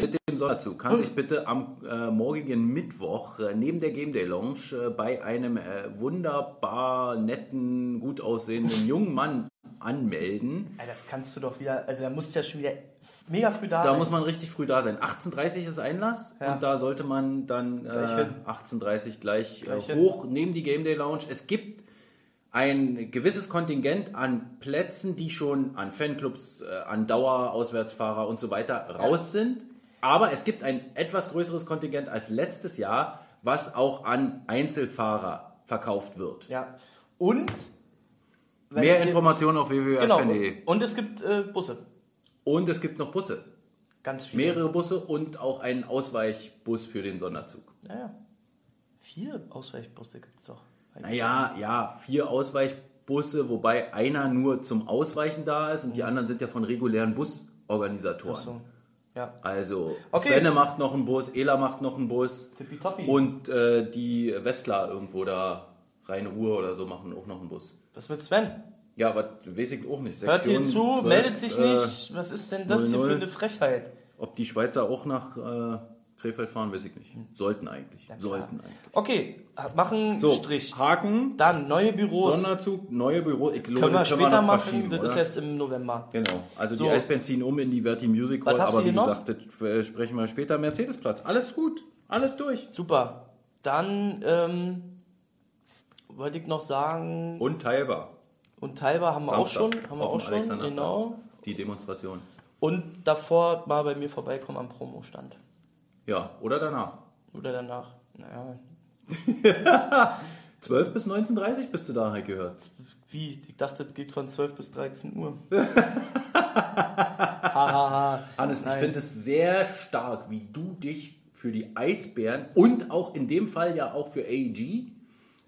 Speaker 5: mit dem Sonderzug kann sich bitte am äh, morgigen Mittwoch äh, neben der Game Day Lounge äh, bei einem äh, wunderbar netten, gut aussehenden jungen Mann anmelden.
Speaker 6: Ey, das kannst du doch wieder, also da musst du ja schon wieder mega früh da
Speaker 5: Da
Speaker 6: sein.
Speaker 5: muss man richtig früh da sein. 18.30 ist Einlass
Speaker 6: Ja.
Speaker 5: und da sollte man dann
Speaker 6: Gleich
Speaker 5: äh,
Speaker 6: hin.
Speaker 5: 18.30 gleich,
Speaker 6: Gleich
Speaker 5: äh,
Speaker 6: hin.
Speaker 5: hoch neben die Game Day Lounge. Es gibt ein gewisses Kontingent an Plätzen, die schon an Fanclubs, an Dauerauswärtsfahrer und so weiter raus sind. Aber es gibt ein etwas größeres Kontingent als letztes Jahr, was auch an Einzelfahrer verkauft wird.
Speaker 6: Ja. Und?
Speaker 5: Mehr Informationen auf
Speaker 6: Genau.
Speaker 5: www.eisbären.de.
Speaker 6: Und es gibt äh, Busse.
Speaker 5: Und es gibt noch Busse.
Speaker 6: Ganz viele.
Speaker 5: Mehrere Busse und auch einen Ausweichbus für den Sonderzug.
Speaker 6: Ja, ja. Vier Ausweichbusse gibt es doch.
Speaker 5: Naja, ja, vier Ausweichbusse, wobei einer nur zum Ausweichen da ist und die anderen sind ja von regulären Busorganisatoren.
Speaker 6: So. Ja.
Speaker 5: Also
Speaker 6: Okay.
Speaker 5: Svenne macht noch einen Bus, Ela macht noch einen Bus
Speaker 6: Tippitoppi.
Speaker 5: und äh, die Westler irgendwo da Rhein-Ruhr oder so machen auch noch einen Bus.
Speaker 6: Was mit Sven?
Speaker 5: Ja, aber weiß ich auch nicht.
Speaker 6: Hört hier
Speaker 5: Sektion
Speaker 6: zu,
Speaker 5: 12,
Speaker 6: meldet sich
Speaker 5: äh,
Speaker 6: nicht. Was ist denn das hier
Speaker 5: 00.
Speaker 6: für eine Frechheit?
Speaker 5: Ob die Schweizer auch nach äh, Krefeld fahren, weiß ich nicht. Sollten eigentlich. Sollten eigentlich.
Speaker 6: Okay, machen
Speaker 5: So,
Speaker 6: Strich.
Speaker 5: Haken,
Speaker 6: Dann neue Büros.
Speaker 5: Sonderzug, neue Büro. Ich glaube,
Speaker 6: können wir später
Speaker 5: noch
Speaker 6: machen, das ist
Speaker 5: oder?
Speaker 6: erst im November.
Speaker 5: Genau. Also
Speaker 6: So.
Speaker 5: die Eisbären ziehen um in die Verti Music Hall,
Speaker 6: Was hast du
Speaker 5: aber wie gesagt, das äh, sprechen wir später. Mercedesplatz. Alles gut. Alles durch.
Speaker 6: Super. Dann ähm, wollte ich noch sagen,
Speaker 5: Und teilbar.
Speaker 6: und teilbar haben wir auch
Speaker 5: Samstag
Speaker 6: schon, haben wir auch schon, genau.
Speaker 5: Die Demonstration.
Speaker 6: Und davor mal bei mir vorbeikommen am Promostand.
Speaker 5: Ja, oder danach.
Speaker 6: Oder danach. Naja,
Speaker 5: 12 bis 19.30 bist du da, halt gehört.
Speaker 6: wie? Ich dachte, das geht von 12 bis 13 Uhr. Hahaha.
Speaker 5: Hannes, ich
Speaker 6: Nein.
Speaker 5: finde es sehr stark, wie du dich für die Eisbären und auch in dem Fall ja auch für AEG,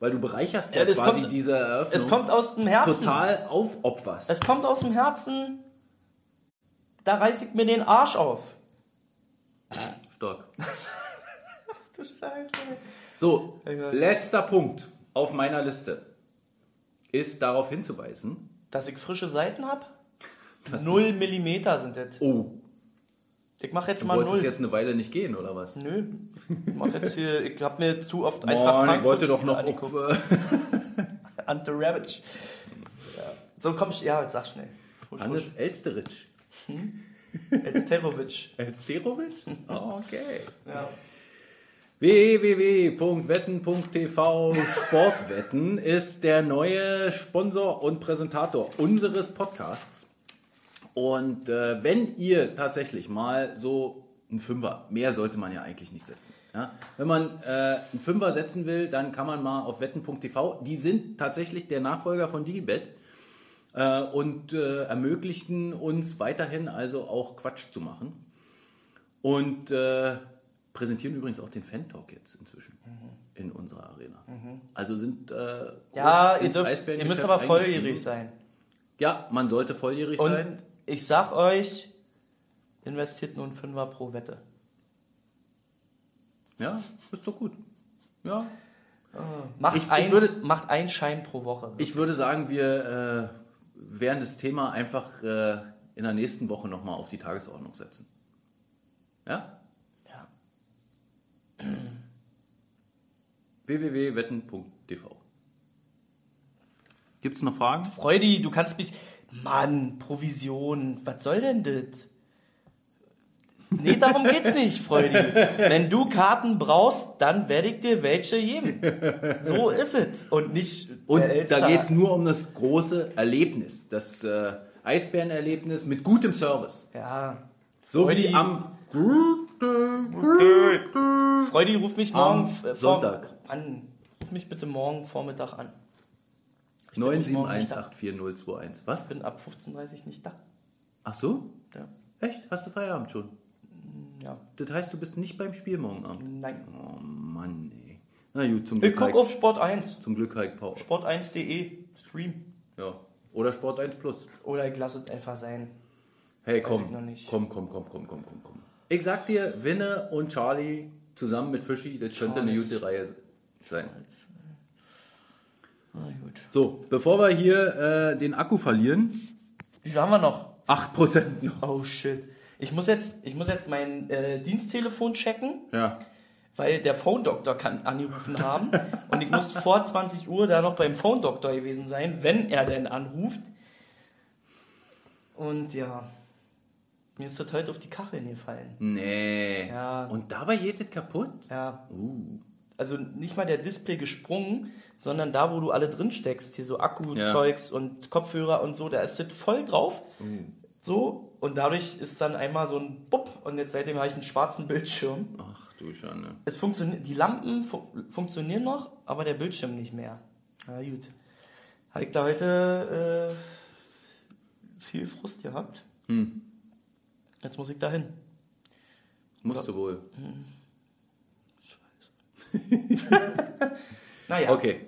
Speaker 5: weil du bereicherst ja,
Speaker 6: Ja,
Speaker 5: quasi
Speaker 6: kommt-
Speaker 5: diese Eröffnung,
Speaker 6: Es kommt aus dem Herzen.
Speaker 5: total aufopferst.
Speaker 6: Es kommt aus dem Herzen. Da reiß ich mir den Arsch auf.
Speaker 5: Stark.
Speaker 6: Du Scheiße.
Speaker 5: So, letzter Punkt auf meiner Liste ist darauf hinzuweisen,
Speaker 6: Dass ich frische Seiten habe? Null Millimeter sind das.
Speaker 5: oh,
Speaker 6: Ich mache jetzt
Speaker 5: du
Speaker 6: mal null.
Speaker 5: jetzt eine Weile nicht gehen, oder was?
Speaker 6: Nö. Ich mach jetzt hier, ich habe mir zu oft Eintracht
Speaker 5: Mann, ich
Speaker 6: Frankfurt
Speaker 5: wollte doch noch
Speaker 6: Spiele
Speaker 5: auf,
Speaker 6: angeguckt.
Speaker 5: äh,
Speaker 6: Ante Rabic. Ja. So komm ich, ja, jetzt sag schnell.
Speaker 5: Hannes Elsteritsch.
Speaker 6: husch. Elsterovic.
Speaker 5: Elsterovic? Oh, okay.
Speaker 6: Ja.
Speaker 5: www.wetten.tv Sportwetten ist der neue Sponsor und Präsentator unseres Podcasts. Und äh, wenn ihr tatsächlich mal so einen Fünfer, mehr sollte man ja eigentlich nicht setzen. Ja? Wenn man äh, einen Fünfer setzen will, dann kann man mal auf wetten.tv. Die sind tatsächlich der Nachfolger von Digibet äh, und äh, ermöglichten uns weiterhin also auch Quatsch zu machen. Und äh, präsentieren übrigens auch den Fan-Talk jetzt inzwischen in unserer Arena. Also sind äh,
Speaker 6: Ja, ihr, dürft, ihr müsst aber volljährig sein.
Speaker 5: Ja, man sollte volljährig
Speaker 6: Und
Speaker 5: sein.
Speaker 6: ich sag euch, investiert nur ein Fünfer pro Wette.
Speaker 5: Ja, ist doch gut. Ja.
Speaker 6: Macht,
Speaker 5: Ich- ich
Speaker 6: ein,
Speaker 5: würde-
Speaker 6: macht einen Schein pro Woche.
Speaker 5: Ich würde sagen, wir äh, werden das Thema einfach äh, in der nächsten Woche nochmal auf die Tagesordnung setzen. Ja?
Speaker 6: Ja.
Speaker 5: www.wetten.tv Gibt es noch Fragen?
Speaker 6: Freudi, du kannst mich. Mann, Provision, was soll denn das? Nee, darum geht's nicht, Freudi. Wenn du Karten brauchst, dann werde ich dir welche geben. So ist es. Und nicht.
Speaker 5: Und da geht es nur um das große Erlebnis, das äh, Eisbärenerlebnis mit gutem Service.
Speaker 6: Ja.
Speaker 5: So
Speaker 6: Freudi-
Speaker 5: wie am
Speaker 6: Freudi, ruf mich
Speaker 5: Am
Speaker 6: morgen äh,
Speaker 5: Sonntag.
Speaker 6: an. Ruf mich bitte morgen Vormittag an. Ich bin nicht morgen nicht da.
Speaker 5: 971840021. Was?
Speaker 6: Ich bin ab 15.30 Uhr nicht da.
Speaker 5: Ach so?
Speaker 6: Ja.
Speaker 5: Echt? Hast du Feierabend schon?
Speaker 6: Ja.
Speaker 5: Das heißt, du bist nicht beim Spiel morgen Abend?
Speaker 6: Nein.
Speaker 5: Oh Mann, ey. Na gut, zum
Speaker 6: Ich
Speaker 5: Glück,
Speaker 6: guck
Speaker 5: halt-
Speaker 6: auf Sport 1.
Speaker 5: zum Glück halt Pause.
Speaker 6: Sport1.de. Stream.
Speaker 5: Ja. Oder Sport 1 Plus.
Speaker 6: Oder ich lasse es einfach sein.
Speaker 5: Hey, komm.
Speaker 6: ich.
Speaker 5: Komm, komm, komm, komm, komm, komm, komm. Ich sag dir, Winne und Charlie zusammen mit Fischi, das könnte eine gute Reihe sein.
Speaker 6: Na gut.
Speaker 5: So, bevor wir hier äh, den Akku verlieren,
Speaker 6: Wie viel haben wir noch?
Speaker 5: 8% noch.
Speaker 6: Oh shit. Ich muss jetzt, ich muss jetzt mein äh, Diensttelefon checken,
Speaker 5: Ja.
Speaker 6: weil der Phone Doktor kann angerufen haben. und ich muss vor 20 Uhr da noch beim Phone Doktor gewesen sein, wenn er denn anruft. Und ja, mir ist das heute auf die Kacheln gefallen.
Speaker 5: Nee.
Speaker 6: Ja.
Speaker 5: Und dabei geht es kaputt?
Speaker 6: Ja,
Speaker 5: Uh.
Speaker 6: also nicht mal der Display gesprungen, sondern da, wo du alle drin steckst, hier so Akku-Zeugs und Kopfhörer und so, da ist das voll drauf. So, und dadurch ist dann einmal so ein Bupp und jetzt seitdem habe ich einen schwarzen Bildschirm.
Speaker 5: Ach du Schande.
Speaker 6: Es funktioniert, die Lampen fu funktionieren noch, aber der Bildschirm nicht mehr. Na gut. Habe ich da heute äh, viel Frust gehabt.
Speaker 5: Hm.
Speaker 6: Jetzt muss ich da hin.
Speaker 5: Musst du wohl.
Speaker 6: Naja,
Speaker 5: Okay.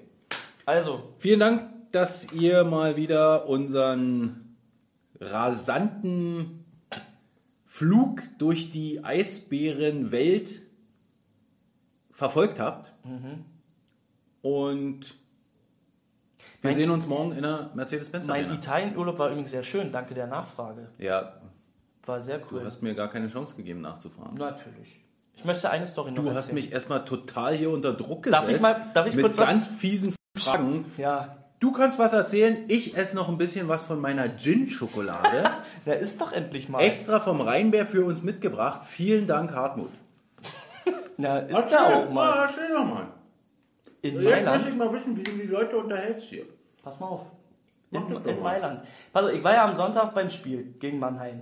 Speaker 6: also,
Speaker 5: Vielen Dank, dass ihr mal wieder unseren rasanten Flug durch die Eisbärenwelt verfolgt habt. Und Wir
Speaker 6: Mein-
Speaker 5: sehen uns morgen in der Mercedes-Benz
Speaker 6: Mein. Italienurlaub war übrigens sehr schön, danke der Nachfrage.
Speaker 5: Ja,
Speaker 6: War sehr
Speaker 5: du
Speaker 6: cool.
Speaker 5: hast mir gar keine Chance gegeben nachzufahren.
Speaker 6: Natürlich. Ich möchte eine Story noch
Speaker 5: Du hast
Speaker 6: erzählen.
Speaker 5: mich erstmal total hier unter Druck gesetzt.
Speaker 6: Darf ich mal- darf ich
Speaker 5: mit
Speaker 6: kurz was-
Speaker 5: ganz fiesen Fragen.
Speaker 6: Ja,
Speaker 5: Du kannst was erzählen, ich esse noch ein bisschen was von meiner Gin-Schokolade.
Speaker 6: da ist doch endlich mal.
Speaker 5: Extra vom Rheinbär für uns mitgebracht. Vielen Dank, Hartmut.
Speaker 6: Na, ist da auch mal.
Speaker 5: erzähl doch mal.
Speaker 6: In
Speaker 5: Jetzt möchte
Speaker 6: Mailand.
Speaker 5: ich mal wissen, wie du die Leute unterhältst hier.
Speaker 6: Pass mal auf.
Speaker 5: Mach
Speaker 6: In, in. Mailand. Auf, ich war ja am Sonntag beim Spiel gegen Mannheim.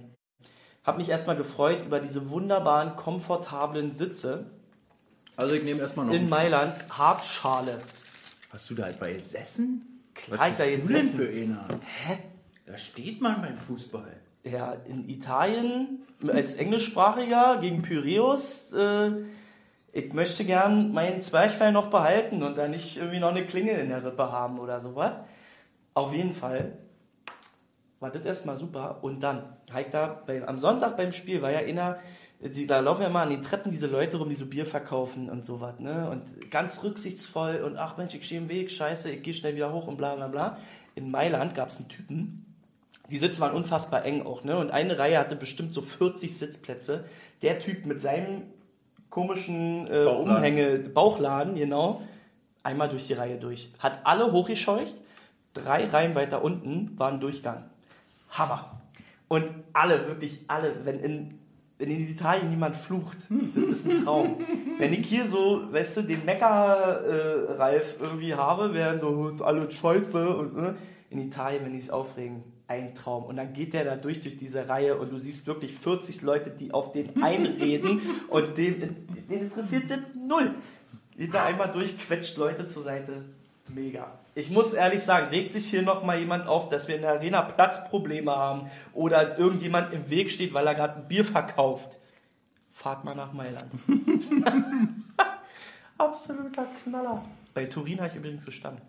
Speaker 6: Hab mich erstmal gefreut über diese wunderbaren, komfortablen Sitze
Speaker 5: Also ich nehme erstmal noch.
Speaker 6: in Mailand. Hartschale.
Speaker 5: Hast du da etwa gesessen? Was
Speaker 6: da
Speaker 5: bist du denn für einer? Hä? Da steht man beim Fußball.
Speaker 6: Ja, in Italien als Englischsprachiger gegen Pyräus. Äh, ich möchte gern meinen Zwerchfell noch behalten und da nicht irgendwie noch eine Klinge in der Rippe haben oder sowas. Auf jeden Fall war das erstmal super. Und dann, halt da bei, am Sonntag beim Spiel war ja einer, die, da laufen ja mal an den Treppen diese Leute rum, die so Bier verkaufen und sowas, ne? Und ganz rücksichtsvoll und ach Mensch, ich stehe im Weg, scheiße, ich gehe schnell wieder hoch und bla bla bla. In Mailand gab es einen Typen, die Sitze waren unfassbar eng auch, ne? Und eine Reihe hatte bestimmt so 40 Sitzplätze. Der Typ mit seinem komischen äh,
Speaker 5: Bauchladen.
Speaker 6: Umhänge, Bauchladen, genau, einmal durch die Reihe durch. Hat alle hochgescheucht. Drei Reihen weiter unten war ein Durchgang. Hammer. Und alle, wirklich alle, wenn in, wenn in Italien niemand flucht, das ist ein Traum. wenn ich hier so, weißt du, den Mecker-Ralf irgendwie habe, während so, "Oh, ist alles scheiße und ne? in Italien, wenn die sich aufregen, ein Traum. Und dann geht der da durch, durch diese Reihe und du siehst wirklich 40 Leute, die auf den einreden und den, den interessiert das null. Geht da einmal durch, quetscht Leute zur Seite. Mega. Ich muss ehrlich sagen, regt sich hier noch mal jemand auf, dass wir in der Arena Platzprobleme haben oder irgendjemand im Weg steht, weil er gerade ein Bier verkauft. Fahrt mal nach Mailand. Absoluter Knaller. Bei Turin habe ich übrigens gestanden.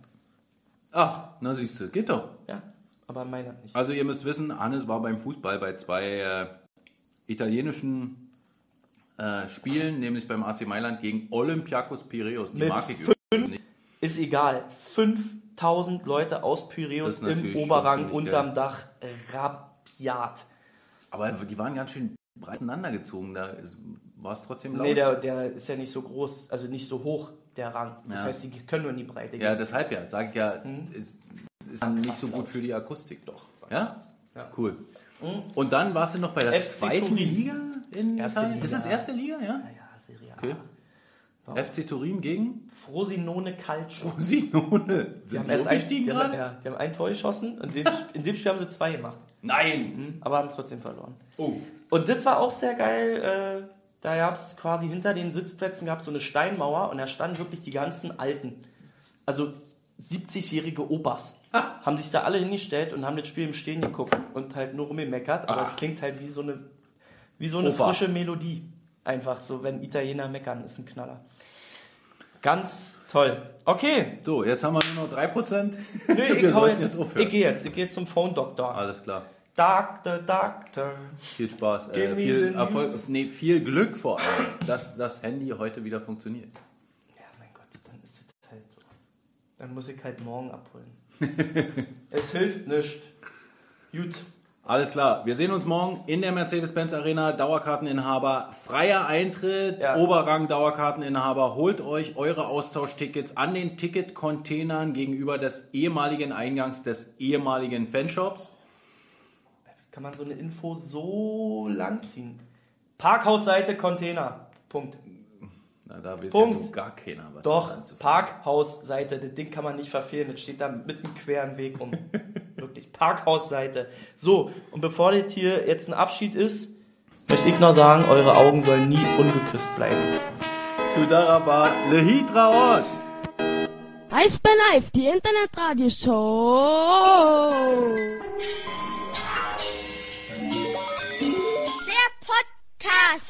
Speaker 5: Ach, na siehst du, geht doch.
Speaker 6: Ja, aber in Mailand nicht.
Speaker 5: Also ihr müsst wissen, Hannes war beim Fußball bei zwei äh, italienischen äh, Spielen, nämlich beim AC Mailand gegen Olympiakos Piraeus. Die
Speaker 6: Mit
Speaker 5: mag ich
Speaker 6: fünf-
Speaker 5: übrigens nicht.
Speaker 6: Ist egal. 5000 Leute aus
Speaker 5: natürlich
Speaker 6: im Oberrang unterm
Speaker 5: geil.
Speaker 6: Dach. Rabiat.
Speaker 5: Aber die waren ganz schön breit auseinandergezogen. Da war es trotzdem laut.
Speaker 6: Nee, der, der ist ja nicht so groß, also nicht so hoch, der Rang. Das
Speaker 5: Ja.
Speaker 6: heißt, die können nur in die Breite
Speaker 5: ja,
Speaker 6: gehen.
Speaker 5: deshalb ja. Sag ich ja, ist, ist dann nicht so gut für die Akustik. Doch. Ja?
Speaker 6: Ja.
Speaker 5: Cool. Und dann warst du noch bei der
Speaker 6: FC
Speaker 5: zweiten
Speaker 6: Turin.
Speaker 5: Liga in
Speaker 6: Erste
Speaker 5: Italien?
Speaker 6: Liga.
Speaker 5: Ist das erste Liga, ja?
Speaker 6: Ja, Serie A.
Speaker 5: Okay. FC Turin gegen
Speaker 6: Frosinone Calcio.
Speaker 5: Sinone.
Speaker 6: Die
Speaker 5: Sind
Speaker 6: haben
Speaker 5: die
Speaker 6: erst ein, die haben, ja, die haben ein Tor geschossen und in dem, in dem Spiel haben sie zwei gemacht.
Speaker 5: Nein.
Speaker 6: Aber haben trotzdem verloren.
Speaker 5: Oh.
Speaker 6: Und das war auch sehr geil. Äh, da gab es quasi hinter den Sitzplätzen gab's so eine Steinmauer und da standen wirklich die ganzen Alten. Also 70-jährige Opas. Haben sich da alle hingestellt und haben das Spiel im Stehen geguckt und halt nur rumgemeckert. Aber es klingt halt wie so eine, wie so eine
Speaker 5: Opa.
Speaker 6: frische Melodie. Einfach so, wenn Italiener meckern, ist ein Knaller. Ganz toll. Okay,
Speaker 5: So, jetzt haben wir nur noch 3%.
Speaker 6: Nö,
Speaker 5: Wir
Speaker 6: ich, hau jetzt,
Speaker 5: aufhören.
Speaker 6: ich gehe jetzt. Ich gehe jetzt zum Phone Doctor.
Speaker 5: Alles klar.
Speaker 6: Doctor, Doctor.
Speaker 5: Viel Spaß. Äh, viel, Erfolg, nee, viel Glück vor allem, dass das Handy heute wieder funktioniert.
Speaker 6: Ja, mein Gott, dann ist es halt so. Dann muss ich halt morgen abholen. es hilft nicht. Gut.
Speaker 5: Alles klar. Wir sehen uns morgen in der Mercedes-Benz Arena. Dauerkarteninhaber, freier Eintritt,
Speaker 6: Ja.
Speaker 5: Oberrang Dauerkarteninhaber. Holt euch eure Austauschtickets an den Ticketcontainern gegenüber des ehemaligen Eingangs des ehemaligen Fanshops.
Speaker 6: Kann man so eine Info so lang ziehen? Parkhausseite Container. Punkt.
Speaker 5: Na, da weiß
Speaker 6: Punkt.
Speaker 5: ja gar keiner. Was
Speaker 6: Doch. Parkhausseite. Das Ding kann man nicht verfehlen. Das steht da mitten quer im Weg rum. Wirklich. Parkhausseite. So, und bevor das hier jetzt ein Abschied ist, möchte ich noch sagen, eure Augen sollen nie ungeküsst bleiben.
Speaker 5: Du Daraba, Le Hydra Ort.
Speaker 1: Eisbär Live, die Internetradioshow.
Speaker 2: Der Podcast.